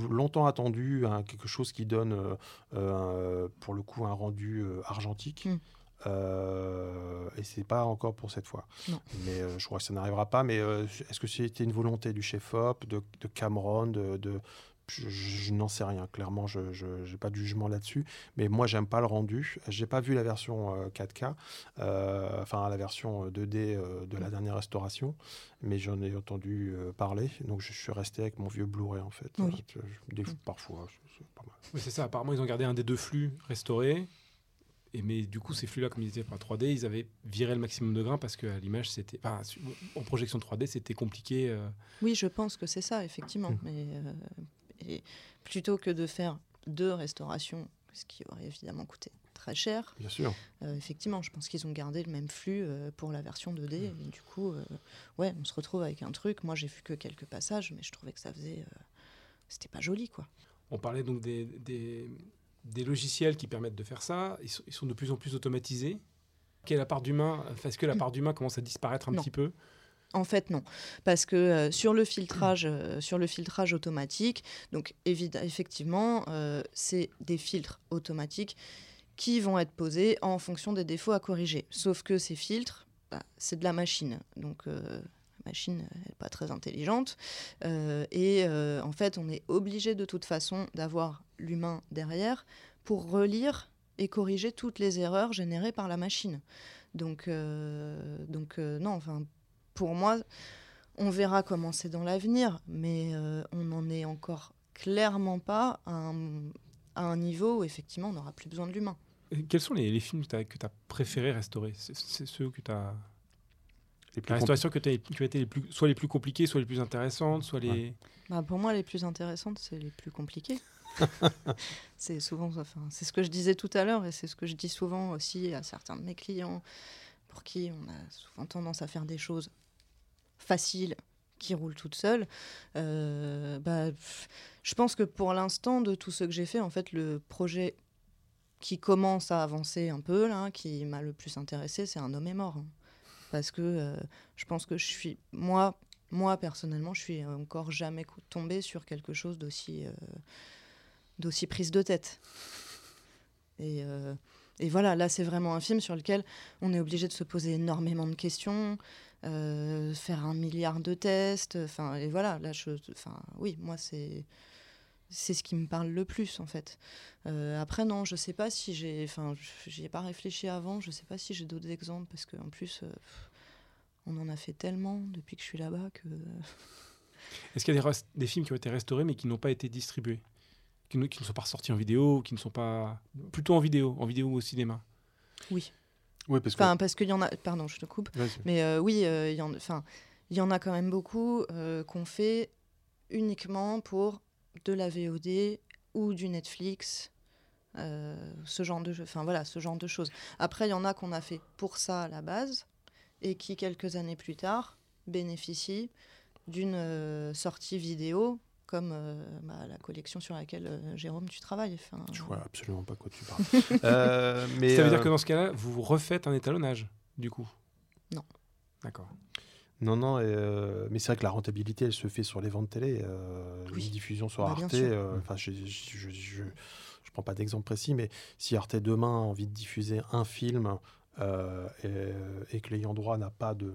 longtemps attendu hein, quelque chose qui donne euh, pour le coup un rendu argentique Mm. Euh, et c'est pas encore pour cette fois. Non. Mais euh, je crois que ça n'arrivera pas. Mais euh, est-ce que c'était une volonté du chef-op, de, de Cameron, de, de- je, n'en sais rien. Clairement, je n'ai pas de jugement là-dessus. Mais moi, j'aime pas le rendu. J'ai pas vu la version euh, 4K, euh, enfin la version 2D euh, de la dernière restauration, mais j'en ai entendu euh, parler. Donc je suis resté avec mon vieux Blu-ray en fait. Oui. Euh, des- parfois, c'est- pas mal. Oui, c'est ça. Apparemment, ils ont gardé un des deux flux restaurés. Et mais du coup, ces flux-là, comme ils étaient pas 3D, ils avaient viré le maximum de grains parce qu'à l'image, c'était. enfin, en projection 3D, c'était compliqué. euh, Oui, je pense que c'est ça, effectivement. Mm. Mais euh, et plutôt que de faire deux restaurations, ce qui aurait évidemment coûté très cher, Bien sûr. euh, effectivement, je pense qu'ils ont gardé le même flux euh, pour la version 2D. Et du coup, euh, ouais, on se retrouve avec un truc. Moi, j'ai vu que quelques passages, mais je trouvais que ça faisait. C'était pas joli, quoi. On parlait donc des, des, des logiciels qui permettent de faire ça. Ils sont, ils sont de plus en plus automatisés. Quelle est la part d'humain Est-ce que la part d'humain commence à disparaître un Non. petit peu? En fait, non, parce que euh, sur le filtrage, euh, sur le filtrage automatique, donc effectivement, euh, c'est des filtres automatiques qui vont être posés en fonction des défauts à corriger. Sauf que ces filtres, bah, c'est de la machine, donc la machine n'est pas très intelligente, et en fait, on est obligé de toute façon d'avoir l'humain derrière pour relire et corriger toutes les erreurs générées par la machine. Donc, donc non, enfin, pour moi, on verra comment c'est dans l'avenir, mais euh, on n'en est encore clairement pas à un, à un niveau où effectivement on n'aura plus besoin de l'humain. Quels sont les, les films que tu as, préférés restaurer? C'est ceux que tu as. Les plus La restauration que qui ont été les plus, soit les plus compliquées, soit les plus intéressantes, soit les. Bah, pour moi, les plus intéressantes, c'est les plus compliquées. c'est souvent, enfin, c'est ce que je disais tout à l'heure et c'est ce que je dis souvent aussi à certains de mes clients pour qui on a souvent tendance à faire des choses faciles qui roulent toutes seules. Euh, bah, je pense que pour l'instant, de tout ce que j'ai fait, en fait, le projet qui commence à avancer un peu, là, qui m'a le plus intéressé, c'est Un homme est mort. hein. Parce que euh, je pense que je suis, moi, moi personnellement, je suis encore jamais tombée sur quelque chose d'aussi euh, d'aussi prise de tête. Et voilà, là, c'est vraiment un film sur lequel on est obligé de se poser énormément de questions, euh, faire un milliard de tests. Enfin, et voilà, là, je, enfin, oui, moi, c'est c'est ce qui me parle le plus en fait. Euh, après non, je sais pas si j'ai, enfin, j'y ai pas réfléchi avant. Je sais pas si j'ai d'autres exemples parce qu'en plus, euh, on en a fait tellement depuis que je suis là-bas que Est-ce qu'il y a des, films qui ont été restaurés mais qui n'ont pas été distribués? Qui ne, qui ne sont pas ressortis en vidéo, qui ne sont pas. Plutôt en vidéo, en vidéo ou au cinéma? Oui. Oui, parce que. Enfin, parce qu'il y en a. Pardon, je te coupe. Mais euh, oui, euh, il y en, enfin, il y en a quand même beaucoup euh, qu'on fait uniquement pour de la VOD ou du Netflix, ce genre de, enfin voilà, ce genre de choses. Après, il y en a qu'on a fait pour ça à la base et qui quelques années plus tard bénéficient d'une sortie vidéo comme euh, bah, la collection sur laquelle euh, Jérôme tu travailles. Enfin, Je vois absolument pas quoi tu parles. Euh, mais Ça veut dire que dans ce cas-là, vous refaites un étalonnage, du coup? Non. D'accord. Non, non, et, euh, mais c'est vrai que la rentabilité, elle se fait sur les ventes télé. Euh, Oui. Une diffusion sur Bah, bien Arte, sûr. euh, enfin, je, je, je, je, je prends pas d'exemple précis, mais si Arte demain a envie de diffuser un film euh, et, et que l'ayant droit n'a pas de,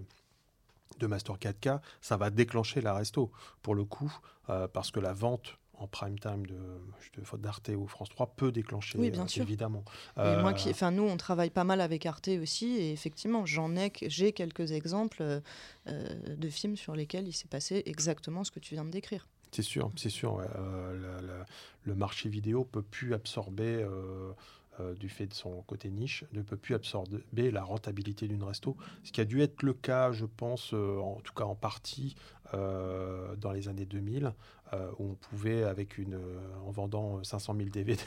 de Master 4K, ça va déclencher la resto, pour le coup, euh, parce que la vente en prime time de, d'Arte ou France 3 peut déclencher, Oui, bien euh, sûr. évidemment. Et Euh, moi, qui, enfin, nous, on travaille pas mal avec Arte aussi, et effectivement, j'en ai, j'ai quelques exemples euh, euh, de films sur lesquels il s'est passé exactement ce que tu viens de décrire. C'est sûr, c'est sûr. ouais. Euh, la- la- le marché vidéo peut plus absorber, euh, du fait de son côté niche, ne peut plus absorber la rentabilité d'une resto. Ce qui a dû être le cas, je pense, euh, en tout cas en partie, euh, dans les années 2000, euh, où on pouvait, avec une, en vendant 500 000 DVD,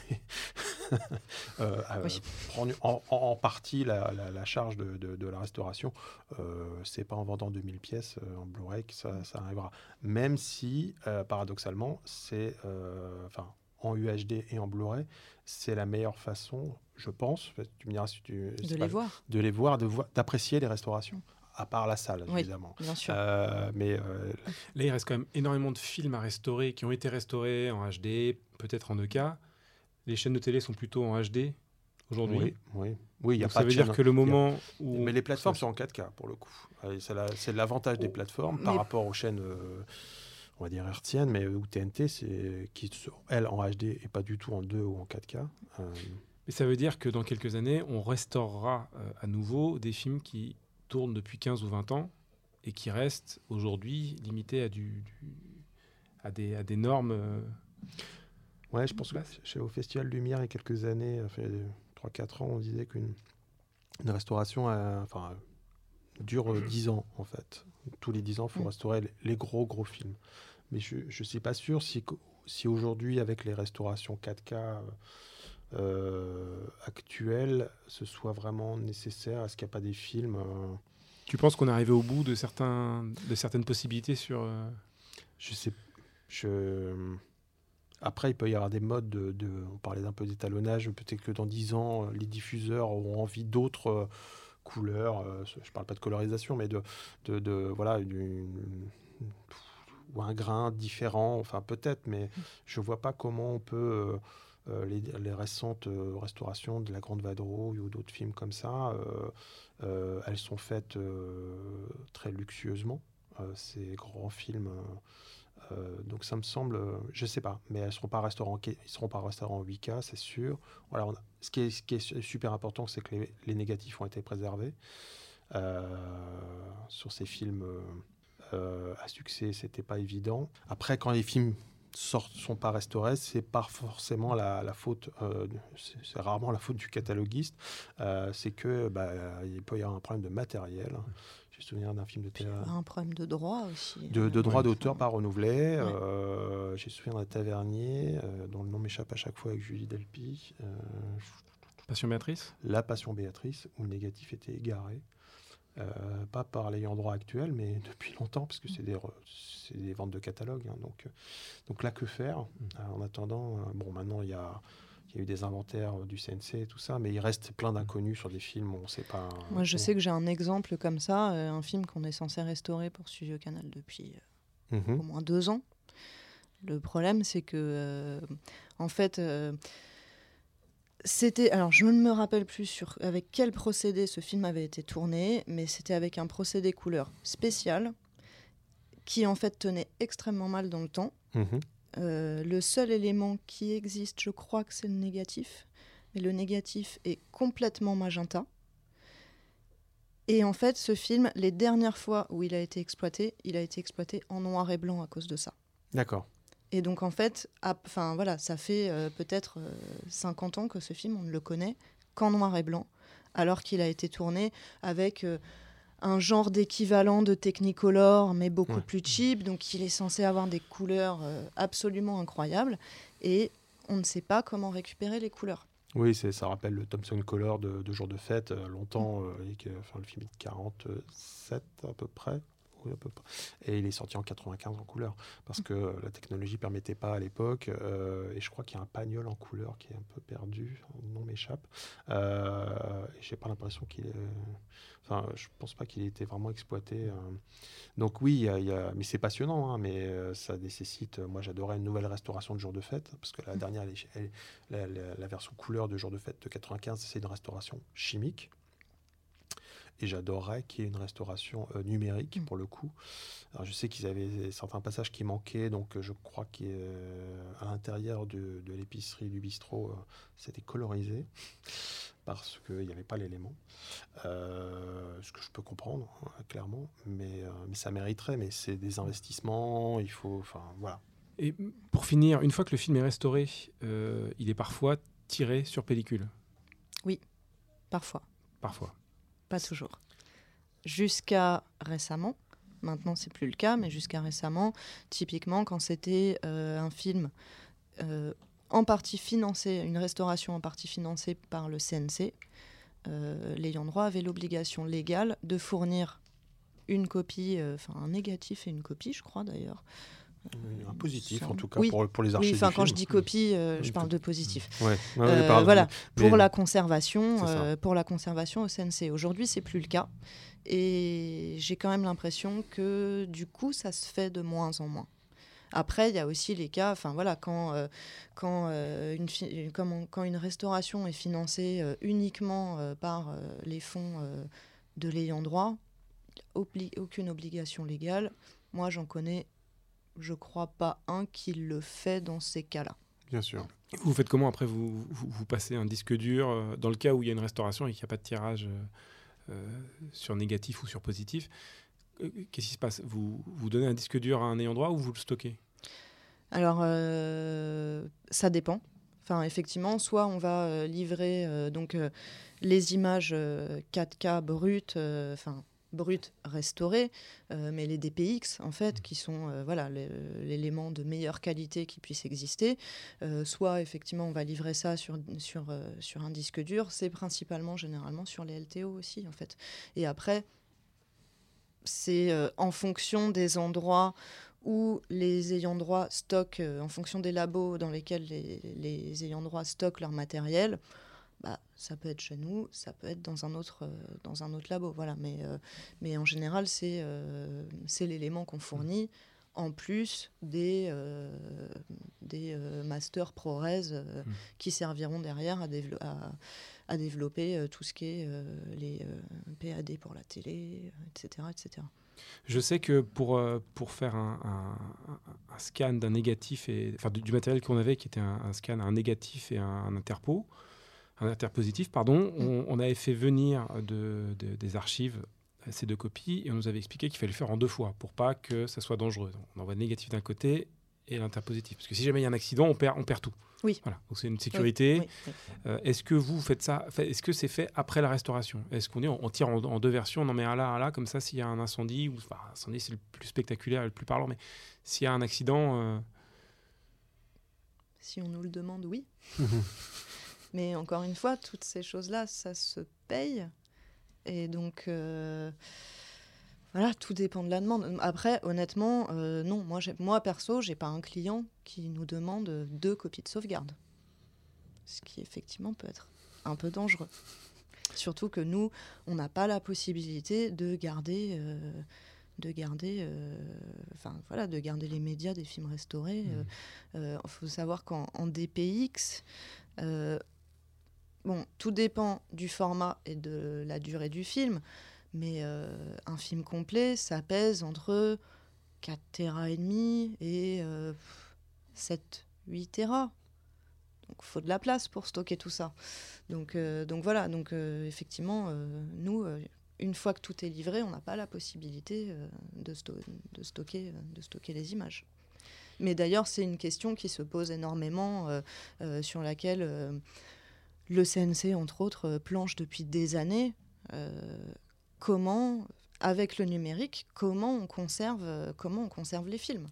Oui. prendre en, en- en partie la, la- la charge de, de- de la restauration. C'est pas en vendant 2000 pièces en Blu-ray que ça, ça arrivera. Même si, paradoxalement, c'est, enfin, en UHD et en Blu-ray, c'est la meilleure façon, je pense, tu me diras si tu... De pas- les voir, de les voir, de voir, d'apprécier les restaurations, à part la salle, Oui. évidemment. bien sûr. Euh, mais euh, Là, il reste quand même énormément de films à restaurer qui ont été restaurés en HD, peut-être en 2K. Les chaînes de télé sont plutôt en HD. aujourd'hui. Oui, oui. Oui, il y a Donc pas ça veut dire chaîne- que le a- moment où. Mais les plateformes sont en 4K pour le coup. C'est la- c'est l'avantage des plateformes par Mais- rapport aux chaînes, euh, on va dire hertziennes, mais ou TNT, c'est qui elles en HD et pas du tout en 2 ou en 4K. Euh, Mais ça veut dire que dans quelques années, on restaurera euh, à nouveau des films qui tournent depuis 15 ou 20 ans et qui restent aujourd'hui limités à, du, du- à, des, à des normes. euh, Ouais, je pense que Basse. chez- au Festival Lumière, il y a quelques années, enfin, 3-4 ans, on disait qu'une une restauration enfin, dure euh, 10 ans, en fait. Tous les 10 ans, il faut Mm. restaurer les, gros, gros films. Mais je ne suis pas sûr si, si aujourd'hui, avec les restaurations 4K euh, euh, actuelles, ce soit vraiment nécessaire. Est-ce qu'il n'y a pas des films euh, Tu penses qu'on est arrivé au bout de, certains, de certaines possibilités sur. euh, Je sais. Je... Après, il peut y avoir des modes de. de- on parlait d'un peu d'étalonnage. Peut-être que dans 10 ans, les diffuseurs auront envie d'autres couleurs. euh, je parle pas de colorisation, mais de. de, de- voilà, d'une- ou un grain différent. Enfin, peut-être, mais je vois pas comment on peut. euh, euh, les, les récentes euh, restaurations de La Grande Vadrouille ou d'autres films comme ça, euh, elles sont faites très luxueusement. Ces grands films. Euh, donc ça me semble, je sais pas, mais elles seront pas restaurant, ils seront pas restaurant en 8K, c'est sûr. Voilà, ce, qui est, super important, c'est que les, négatifs ont été préservés Euh, sur ces films euh, à succès. C'était pas évident. Après, quand les films sortent, sont pas restaurés, c'est pas forcément la, faute, c'est rarement la faute du cataloguiste. C'est que bah, il peut y avoir un problème de matériel. J'ai souvenir d'un film de télé- un problème de droit aussi. de, de Ouais. d'auteur pas renouvelés. Euh, J'ai souvenir d'un tavernier euh, dont le nom m'échappe à chaque fois avec Julie Delpy. Euh, Passion Béatrice La Passion Béatrice, où le négatif était égaré. Euh, pas par l'ayant droit actuel, mais depuis longtemps, parce que c'est des, ventes de catalogue. hein, donc, donc là, que faire? Euh, En attendant, euh, bon, maintenant, il y a, il y a eu des inventaires euh, du CNC et tout ça, mais il reste plein d'inconnus sur des films, on ne sait pas. Moi, je on- sais que j'ai un exemple comme ça, euh, un film qu'on est censé restaurer pour Studio Canal depuis euh, Mhm. au moins deux ans. Le problème, c'est que, euh, en fait, c'était. Alors, je ne me rappelle plus sur avec quel procédé ce film avait été tourné, mais c'était avec un procédé couleur spécial qui, en fait, tenait extrêmement mal dans le temps. Mhm. Euh, le seul élément qui existe, je crois que c'est le négatif. Mais le négatif est complètement magenta. Et en fait, ce film, les dernières fois où il a été exploité, il a été exploité en noir et blanc à cause de ça. D'accord. Et donc en fait, enfin voilà, ça fait euh, peut-être euh, 50 ans que ce film, on ne le connaît qu'en noir et blanc, alors qu'il a été tourné avec euh, un genre d'équivalent de Technicolor, mais beaucoup Ouais. plus cheap. Donc il est censé avoir des couleurs euh, absolument incroyables, et on ne sait pas comment récupérer les couleurs. Oui, c'est- ça rappelle le Thompson Color de, de Jour de Fête, euh, longtemps, euh, et que- enfin, le film est de 47 à peu près. Oui, à peu près. Et il est sorti en 95 en couleur, parce que la technologie ne permettait pas à l'époque. euh, et je crois qu'il y a un pagnol en couleur qui est un peu perdu, le nom m'échappe. Euh, j'ai pas l'impression qu'il est... Enfin, je pense pas qu'il ait été vraiment exploité. euh. Donc oui, y a- y a- mais c'est passionnant, hein, mais euh, ça nécessite... Moi, j'adorais une nouvelle restauration de Jour de Fête, parce que la dernière, elle est- elle- la, la- la version couleur de jour de fête de 95, c'est une restauration chimique. Et j'adorerais qu'il y ait une restauration euh, numérique Mm. pour le coup. Alors je sais qu'ils avaient certains passages qui manquaient, donc euh, je crois qu'à l'intérieur de, de l'épicerie, du bistrot, euh, c'était colorisé parce qu'il n'y avait pas l'élément. Euh, ce que je peux comprendre, hein, clairement, mais, euh, mais ça mériterait, mais c'est des investissements, il faut. Enfin voilà. Et pour finir, une fois que le film est restauré, euh, il est parfois tiré sur pellicule? Parfois, Parfois. Pas toujours. Jusqu'à récemment, maintenant c'est plus le cas, mais jusqu'à récemment, typiquement quand c'était euh, un film euh, en partie financé, une restauration en partie financée par le CNC, euh, l'ayant droit avait l'obligation légale de fournir une copie, enfin un négatif et une copie, je crois d'ailleurs. Un positif, en tout cas, Oui. pour, pour les archives. Oui, enfin quand je dis copie, euh, je parle de positif. Ouais, ouais, ouais, Euh, voilà, pour Mais- la conservation, euh, pour la conservation au CNC. Aujourd'hui, c'est plus le cas, et j'ai quand même l'impression que du coup, ça se fait de moins en moins. Après, il y a aussi les cas, enfin voilà, quand, euh, quand, euh, une, quand une restauration est financée euh, uniquement euh, par euh, les fonds euh, de l'ayant droit, obli- aucune obligation légale. Moi, j'en connais, je crois pas un qui le fait dans ces cas-là. Bien sûr. Vous faites comment après vous, vous, vous passez un disque dur euh, dans le cas où il y a une restauration et qu'il n'y a pas de tirage euh, euh, sur négatif ou sur positif euh, Qu'est-ce qui se passe? Vous, vous donnez un disque dur à un ayant droit ou vous le stockez? Alors, euh, ça dépend. Enfin, effectivement, soit on va euh, livrer euh, donc euh, les images euh, 4K brutes, euh, enfin brutes restaurées, euh, mais les DPX en fait, qui sont euh, voilà l'élément de meilleure qualité qui puisse exister. Euh, soit effectivement on va livrer ça sur sur sur un disque dur. C'est principalement généralement sur les LTO aussi en fait. Et après, c'est en fonction des endroits où les ayants droit stockent, en fonction des labos dans lesquels les, les ayants droit stockent leur matériel, bah, ça peut être chez nous, ça peut être dans un autre, euh, dans un autre labo. Voilà. Mais, euh, mais en général, c'est euh, l'élément qu'on fournit en plus des, euh, des euh, masters ProRes euh, Mm. qui serviront derrière à, dévelop- à, à développer tout ce qui est les PAD pour la télé, etc. etc. Je sais que pour, pour faire un, un- scan d'un négatif, et, enfin du, du matériel qu'on avait qui était un, un scan, un négatif et un, un interpo, un interpositif, pardon, on, on avait fait venir de, de- des archives ces deux copies et on nous avait expliqué qu'il fallait le faire en deux fois pour pas que ça soit dangereux. Donc, on envoie le négatif d'un côté et l'interpositif. Parce que si jamais il y a un accident, on perd, on perd tout. Oui. Voilà. Donc c'est une sécurité. Oui, oui. Euh, Est-ce que vous faites ça Est-ce que c'est fait après la restauration? Est-ce qu'on dit on, on tire en, en deux versions, on en met un là, un là, comme ça s'il y a un incendie, ou enfin, incendie c'est le plus spectaculaire et le plus parlant, mais s'il y a un accident, euh, Si on nous le demande, oui. Mais encore une fois, toutes ces choses-là, ça se paye. Et donc, euh, voilà, tout dépend de la demande. Après, honnêtement, euh, non, moi, moi perso, j'ai pas un client qui nous demande deux copies de sauvegarde. Ce qui, effectivement, peut être un peu dangereux. Surtout que nous, on n'a pas la possibilité de garder. euh, de garder, euh, enfin voilà, de garder les médias des films restaurés. euh, il faut savoir qu'en en DPX, bon, tout dépend du format et de la durée du film, mais euh, un film complet, ça pèse entre 4 Tera et demi et euh, 7 8 Tera. Donc il faut de la place pour stocker tout ça. Donc, euh, donc voilà, donc euh, effectivement, nous, une fois que tout est livré, on n'a pas la possibilité de, sto- de stocker, de stocker les images. Mais d'ailleurs, c'est une question qui se pose énormément, sur laquelle le CNC, entre autres, euh, planche depuis des années. Euh, comment, avec le numérique, comment on conserve, euh, comment on conserve les films?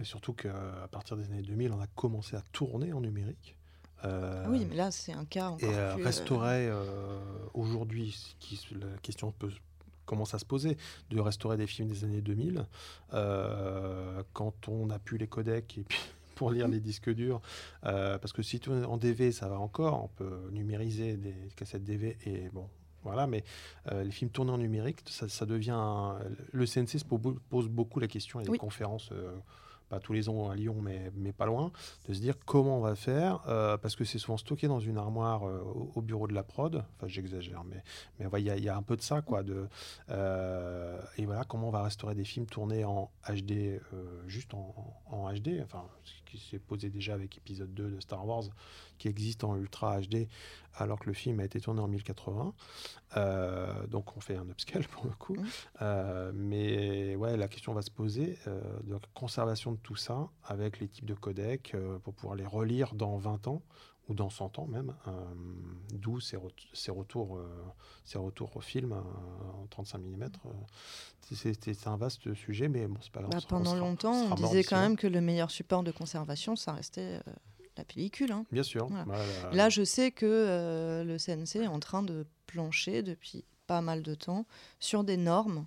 Et surtout qu'à partir des années 2000, on a commencé à tourner en numérique. Euh, Oui, mais là, c'est un cas encore Et euh, plus... restaurer euh, aujourd'hui, la question peut, commence à se poser, de restaurer des films des années 2000, euh, quand on n'a plus les codecs et puis pour lire les disques durs, euh, parce que si tout en DV, ça va encore, on peut numériser des cassettes DV et bon. Voilà, mais euh, les films tournés en numérique, ça, ça devient. un- Le CNC se po- pose beaucoup la question, il y a Oui. des conférences, euh, pas tous les ans à Lyon, mais, pas loin, de se dire comment on va faire, euh, parce que c'est souvent stocké dans une armoire euh, au, au bureau de la prod. Enfin, j'exagère, mais mais il y, a- un peu de ça, quoi. De, euh, et voilà, comment on va restaurer des films tournés en HD, juste en HD, enfin, ce qui s'est posé déjà avec épisode 2 de Star Wars, qui existe en Ultra HD, alors que le film a été tourné en 1080. Euh, donc on fait un upscale pour le coup. Euh, mais ouais, la question va se poser euh, de la conservation de tout ça avec les types de codecs pour pouvoir les relire dans 20 ans ou dans 100 ans même. D'où ces, ces retours, ces retours au film en 35 mm. c'est un vaste sujet, mais bon, c'est pas grave. bah, pendant sera- longtemps, on disait quand même que le meilleur support de conservation, ça restait la pellicule. hein. Bien sûr. Voilà. Voilà. Là, je sais que euh, le CNC est en train de plancher depuis pas mal de temps sur des normes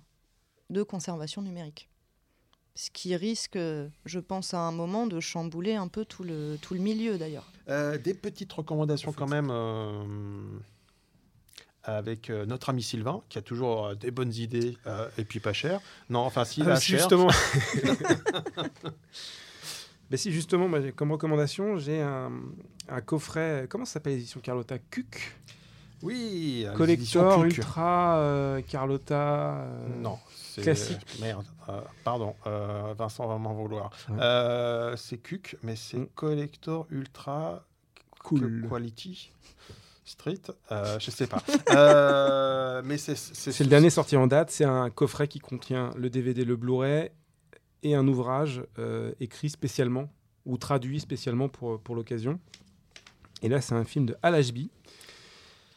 de conservation numérique. Ce qui risque, je pense, à un moment de chambouler un peu tout le, tout le milieu d'ailleurs. Euh, des petites recommandations quand même euh, avec euh, notre ami Sylvain qui a toujours euh, des bonnes idées euh, et puis pas cher. Non, enfin si, Ah, cher. justement, Mais si justement, moi, comme recommandation, j'ai un, un coffret. Comment ça s'appelle l'édition Carlotta? Cuc? Oui, Collector. Ultra euh, Carlotta. euh, Non, c'est classique. Merde, euh, pardon, euh, Vincent va m'en vouloir. Ouais. Euh, c'est Cuc, mais c'est Mm. Collector Ultra Cool. Quality Street. euh, je sais pas. Euh, mais C'est le dernier sorti en date. C'est un coffret qui contient le DVD, le Blu-ray et un ouvrage euh, écrit spécialement ou traduit spécialement pour, pour l'occasion. Et là, c'est un film de Al Ashby,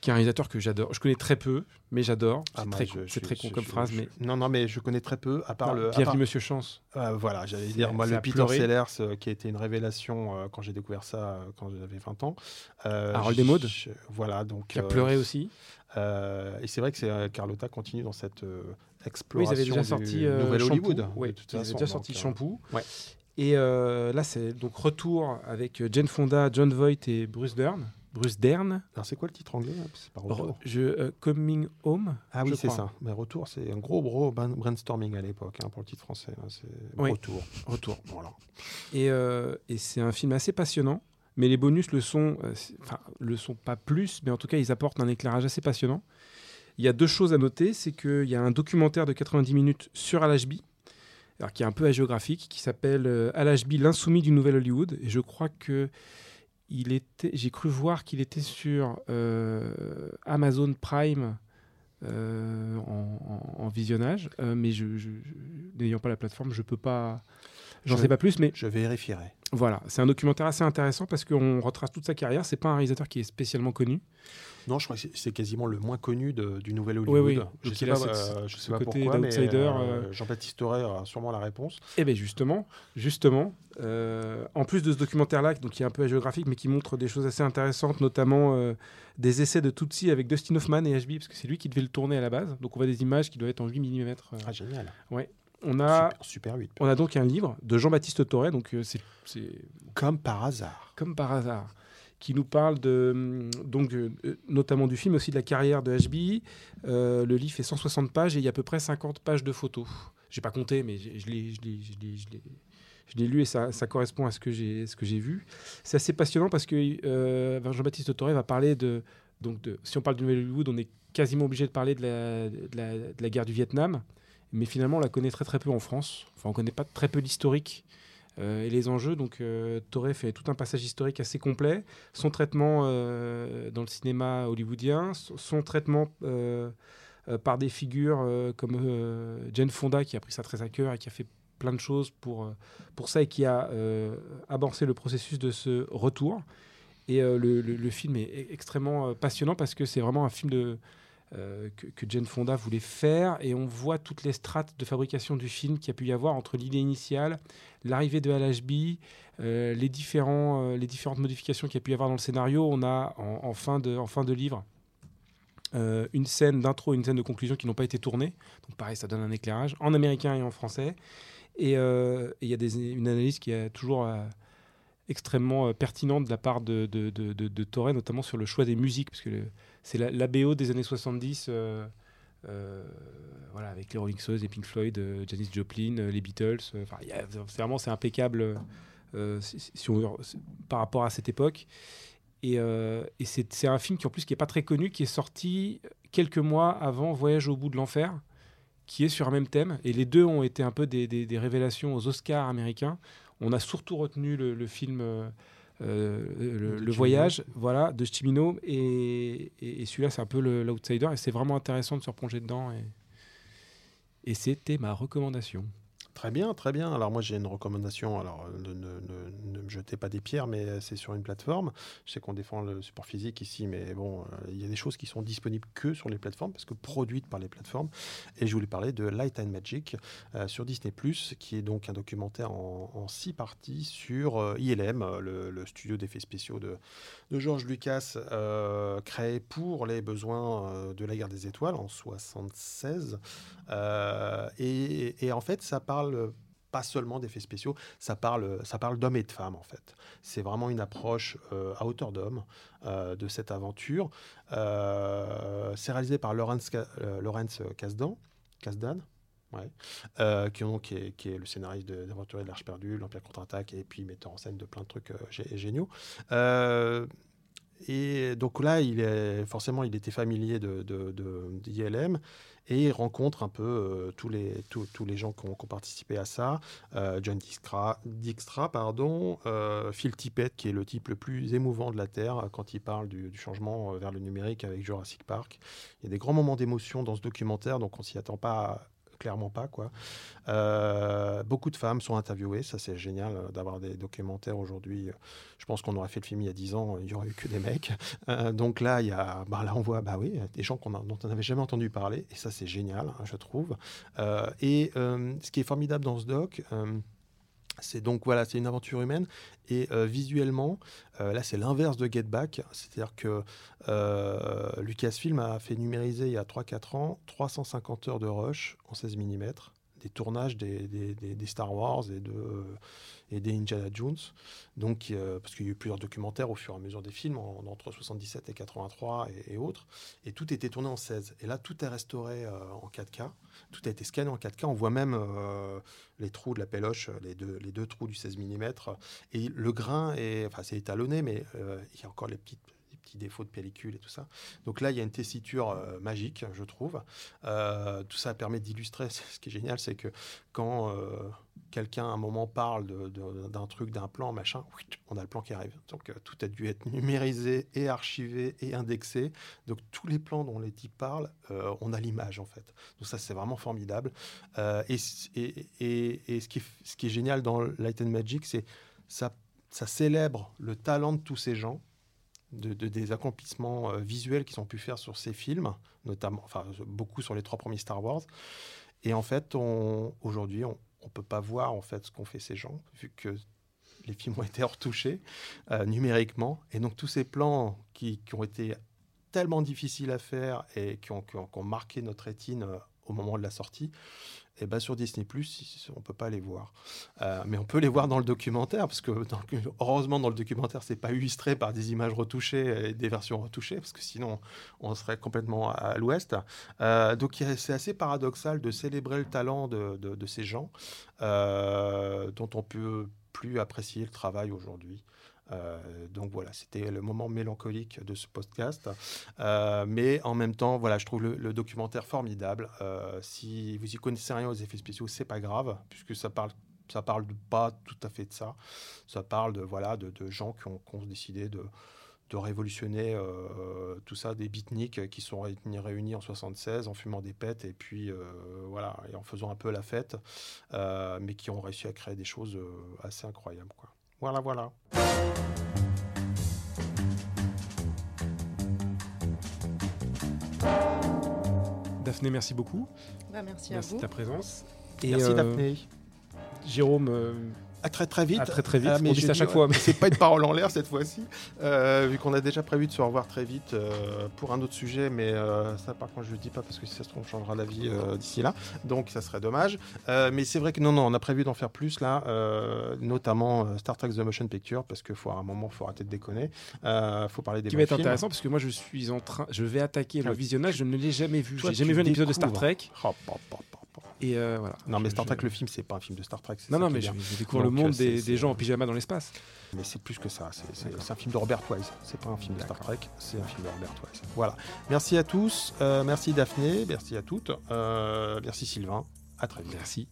qui est un réalisateur que j'adore. Je connais très peu, mais j'adore. Ah, C'est très, con- je- c'est très je- con comme phrase, mais Non, non, mais je connais très peu, à part le. Bienvenue part- Monsieur Chance. Euh, voilà, j'allais dire, moi, le Peter. Sellers, euh, qui a été une révélation euh, quand j'ai découvert ça quand j'avais 20 ans. Harold et Maude. je- Voilà, donc. Qui a pleuré aussi. et c'est vrai que c'est, Carlotta continue dans cette euh, Oui, ils exploration avaient déjà du sorti euh, Nouvel Shampoo. Hollywood. Oui, de toute ils avaient déjà sorti euh, Shampoo. ouais. Et euh, là, c'est donc retour avec euh, Jane Fonda, John Voight et Bruce Dern. Bruce Dern. Alors, c'est quoi le titre anglais C'est pas Re- retour. je, euh, Coming Home. Ah oui, c'est ça. Mais retour, c'est un gros, gros brainstorming à l'époque hein, pour le titre français. C'est Oui. retour. Retour. Voilà. Et, euh, et c'est un film assez passionnant. Mais les bonus le sont, enfin, le sont pas plus, mais en tout cas, ils apportent un éclairage assez passionnant. Il y a deux choses à noter, c'est qu'il y a un documentaire de 90 minutes sur Al Ashby, alors qui est un peu hagiographique, qui s'appelle euh, Al Ashby, l'insoumis du Nouvel Hollywood. Et je crois que il était, j'ai cru voir qu'il était sur euh, Amazon Prime euh, en, visionnage, mais je- n'ayant pas la plateforme, je peux pas, j'en Je- sais pas plus, mais Je vérifierai. voilà, c'est un documentaire assez intéressant parce qu'on retrace toute sa carrière. C'est pas un réalisateur qui est spécialement connu. Non, je crois que c'est- quasiment le moins connu de- du Nouvel Oui, Hollywood. oui. Je Donc sais a pas, cette- euh, je sais ce pas côté pourquoi, mais euh, euh, Jean-Baptiste Toré aura sûrement la réponse. Et bien justement, justement, euh, en plus de ce documentaire-là, qui est un peu géographique, mais qui montre des choses assez intéressantes, notamment des essais de Tutsi avec Dustin Hoffman et HB, parce que c'est lui qui devait le tourner à la base. Donc on voit des images qui doivent être en 8 mm. Ah, génial. On a, Super, super 8. on a donc un livre de Jean-Baptiste Toré, donc euh, c'est Comme par hasard. comme par hasard, qui nous parle de, hum, donc, euh, notamment du film, mais aussi de la carrière de HB. Euh, le livre fait 160 pages et il y a à peu près 50 pages de photos. J'ai pas compté, mais je l'ai, lu et ça, ça correspond à ce que j'ai, ce que j'ai vu. C'est assez passionnant parce que euh, Jean-Baptiste Toré va parler de, donc de, si on parle du Nouvel Hollywood, on est quasiment obligé de parler de la, de la, de la guerre du Vietnam, mais finalement on la connaît très très peu en France. Enfin, on connaît pas très peu l'historique euh, et les enjeux. Donc, euh, Toré fait tout un passage historique assez complet. Son traitement euh, dans le cinéma hollywoodien, son, traitement euh, par des figures comme Jane Fonda, qui a pris ça très à cœur et qui a fait plein de choses pour, pour ça et qui a amorcé le processus de ce retour. Et le, film est extrêmement passionnant parce que c'est vraiment un film de, euh, que, que Jane Fonda voulait faire et on voit toutes les strates de fabrication du film qu'il y a pu y avoir entre l'idée initiale, l'arrivée de LHB, euh, euh, les différentes modifications qu'il y a pu y avoir dans le scénario. On a en, fin, de, en fin de livre euh, une scène d'intro et une scène de conclusion qui n'ont pas été tournées. Donc pareil, ça donne un éclairage en américain et en français. Et il y a une analyse qui est toujours extrêmement euh, pertinente de la part de, de, de, de- notamment sur le choix des musiques, parce que c'est la, la BO des années 70. euh, euh, voilà, avec les Rolling Stones, les Pink Floyd, euh, Janis Joplin, les Beatles. c'est vraiment c'est impeccable par rapport à cette époque. Et, et c'est un film qui en plus qui est pas très connu, qui est sorti quelques mois avant Voyage au bout de l'enfer, qui est sur un même thème. Et les deux ont été un peu des- des révélations aux Oscars américains. On a surtout retenu le, le film euh, euh, le, voyage, voilà, de Chimino. Et, et- et celui-là, c'est un peu l'outsider. Et c'est vraiment intéressant de se replonger dedans. Et, et c'était ma recommandation. Très bien, très bien. Alors moi j'ai une recommandation. Alors ne, ne- me jetez pas des pierres, mais c'est sur une plateforme. Je sais qu'on défend le support physique ici, mais bon, euh, il y a des choses qui sont disponibles que sur les plateformes parce que produites par les plateformes. Et je voulais parler de Light and Magic euh, sur Disney+, qui est donc un documentaire en, six parties sur euh, ILM, euh, le, studio d'effets spéciaux de, de George Lucas, euh, créé pour les besoins euh, de la guerre des étoiles en 76. Euh, et, et en fait, ça parle pas seulement d'effets spéciaux, ça parle, ça parle d'hommes et de femmes en fait. C'est vraiment une approche euh, à hauteur d'homme euh, de cette aventure. Euh, c'est réalisé par euh, Lawrence Kasdan. Kasdan euh, qui, est, le scénariste de- d'Aventurier de l'Arche perdue, l'Empire contre-attaque, et puis metteur en scène de plein de trucs euh, gé- géniaux. Euh, et donc là, forcément, il était familier de, de- d'ILM et rencontre un peu euh, tous, les, tous, les gens qui ont, participé à ça. Euh, John Dijkstra, pardon, euh, Phil Tippett, qui est le type le plus émouvant de la Terre quand il parle du, du changement vers le numérique avec Jurassic Park. Il y a des grands moments d'émotion dans ce documentaire, donc on s'y attend pas clairement pas quoi. Euh, beaucoup de femmes sont interviewées, ça c'est génial euh, d'avoir des documentaires aujourd'hui. Je pense qu'on aurait fait le film il y a 10 ans, il y aurait eu que des mecs. Euh, donc là, y a, bah, là on voit bah oui, des gens dont on n'avait jamais entendu parler et ça c'est génial, hein, je trouve. Euh, et euh, ce qui est formidable dans ce doc. C'est donc voilà, c'est une aventure humaine. Et euh, visuellement, euh, là c'est l'inverse de Get Back, c'est-à-dire que euh, Lucasfilm a fait numériser il y a 3-4 ans 350 heures de rush en 16 mm, des tournages des, Star Wars et, de, et des Indiana Jones. Donc, parce qu'il y a eu plusieurs documentaires au fur et à mesure des films, en- entre 77 et 83 et, autres, et tout était tourné en 16. Et là, tout est restauré en 4K, tout a été scanné en 4K. On voit même euh, les trous de la péloche, les deux, trous du 16 mm. Et le grain est, enfin, c'est étalonné, mais euh, il y a encore les petits défauts de pellicule et tout ça. Donc là, il y a une tessiture euh, magique, je trouve. Tout ça permet d'illustrer. Ce qui est génial, c'est que quand quelqu'un à un moment parle d'un truc, d'un plan, machin, on a le plan qui arrive. Donc euh, tout a dû être numérisé et archivé et indexé. Donc tous les plans dont les types parlent, euh, on a l'image en fait. Donc ça, c'est vraiment formidable. Euh, et, et, et- et ce, qui ce qui est génial dans Light and Magic, c'est ça, ça célèbre le talent de tous ces gens de, de- des accomplissements visuels qu'ils ont pu faire sur ces films, notamment, enfin, beaucoup sur les trois premiers Star Wars. Et en fait, aujourd'hui, on ne peut pas voir en fait ce qu'ont fait ces gens, vu que les films ont été retouchés euh, numériquement. Et donc, tous ces plans qui, qui ont été tellement difficiles à faire et qui ont, qui ont- qui ont marqué notre rétine euh, au moment de la sortie, et ben sur Disney Plus, on peut pas les voir. Euh, mais on peut les voir dans le documentaire, parce que heureusement dans le documentaire, c'est pas illustré par des images retouchées et des versions retouchées, parce que sinon on serait complètement à l'ouest. Euh, donc c'est assez paradoxal de célébrer le talent de ces gens euh, dont on peut plus apprécier le travail aujourd'hui. Euh, donc voilà, c'était le moment mélancolique de ce podcast. Euh, mais en même temps, voilà, je trouve le, documentaire formidable. Euh, si vous y connaissez rien aux effets spéciaux, c'est pas grave, puisque ça parle, ça parle pas tout à fait de ça. Ça parle de voilà, de, gens qui ont, décidé de révolutionner tout ça, des beatniks qui sont réunis, en 76 en fumant des pètes et puis voilà, et en faisant un peu la fête, mais qui ont réussi à créer des choses assez incroyables. Quoi. Voilà, voilà. Daphné, merci beaucoup. Bah, merci, à Merci vous. de ta présence. Et, Merci euh, Daphné. Jérôme, euh, À très très vite. à très très vite. Ah, mais On dit à chaque ouais, fois. mais- C'est pas une parole en l'air cette fois-ci, euh, vu qu'on a déjà prévu de se revoir très vite euh, pour un autre sujet, mais euh, ça par contre je le dis pas parce que si ça se trouve on changera d'avis euh, d'ici là, donc ça serait dommage. Mais c'est vrai que non non, on a prévu d'en faire plus là, notamment Star Trek The Motion Picture parce que faut à un moment faut arrêter de déconner, faut parler des qui va être intéressant parce que moi je suis en train, je vais attaquer le Ah. visionnage. Je ne l'ai jamais vu. J'ai jamais vu un épisode de Star. Trek. Oh. Et euh, voilà. Non mais Star je- Trek le film c'est pas un film de Star Trek. c'est Non, ça non, mais je, découvre le monde c'est- des, gens en pyjama dans l'espace. Mais c'est plus que ça. C'est- un film de Robert Wise. C'est pas un film de Star Trek, c'est un film de Robert Wise. Voilà. Merci à tous. euh, merci Daphné. Merci à toutes. euh, merci Sylvain. À très vite. Merci.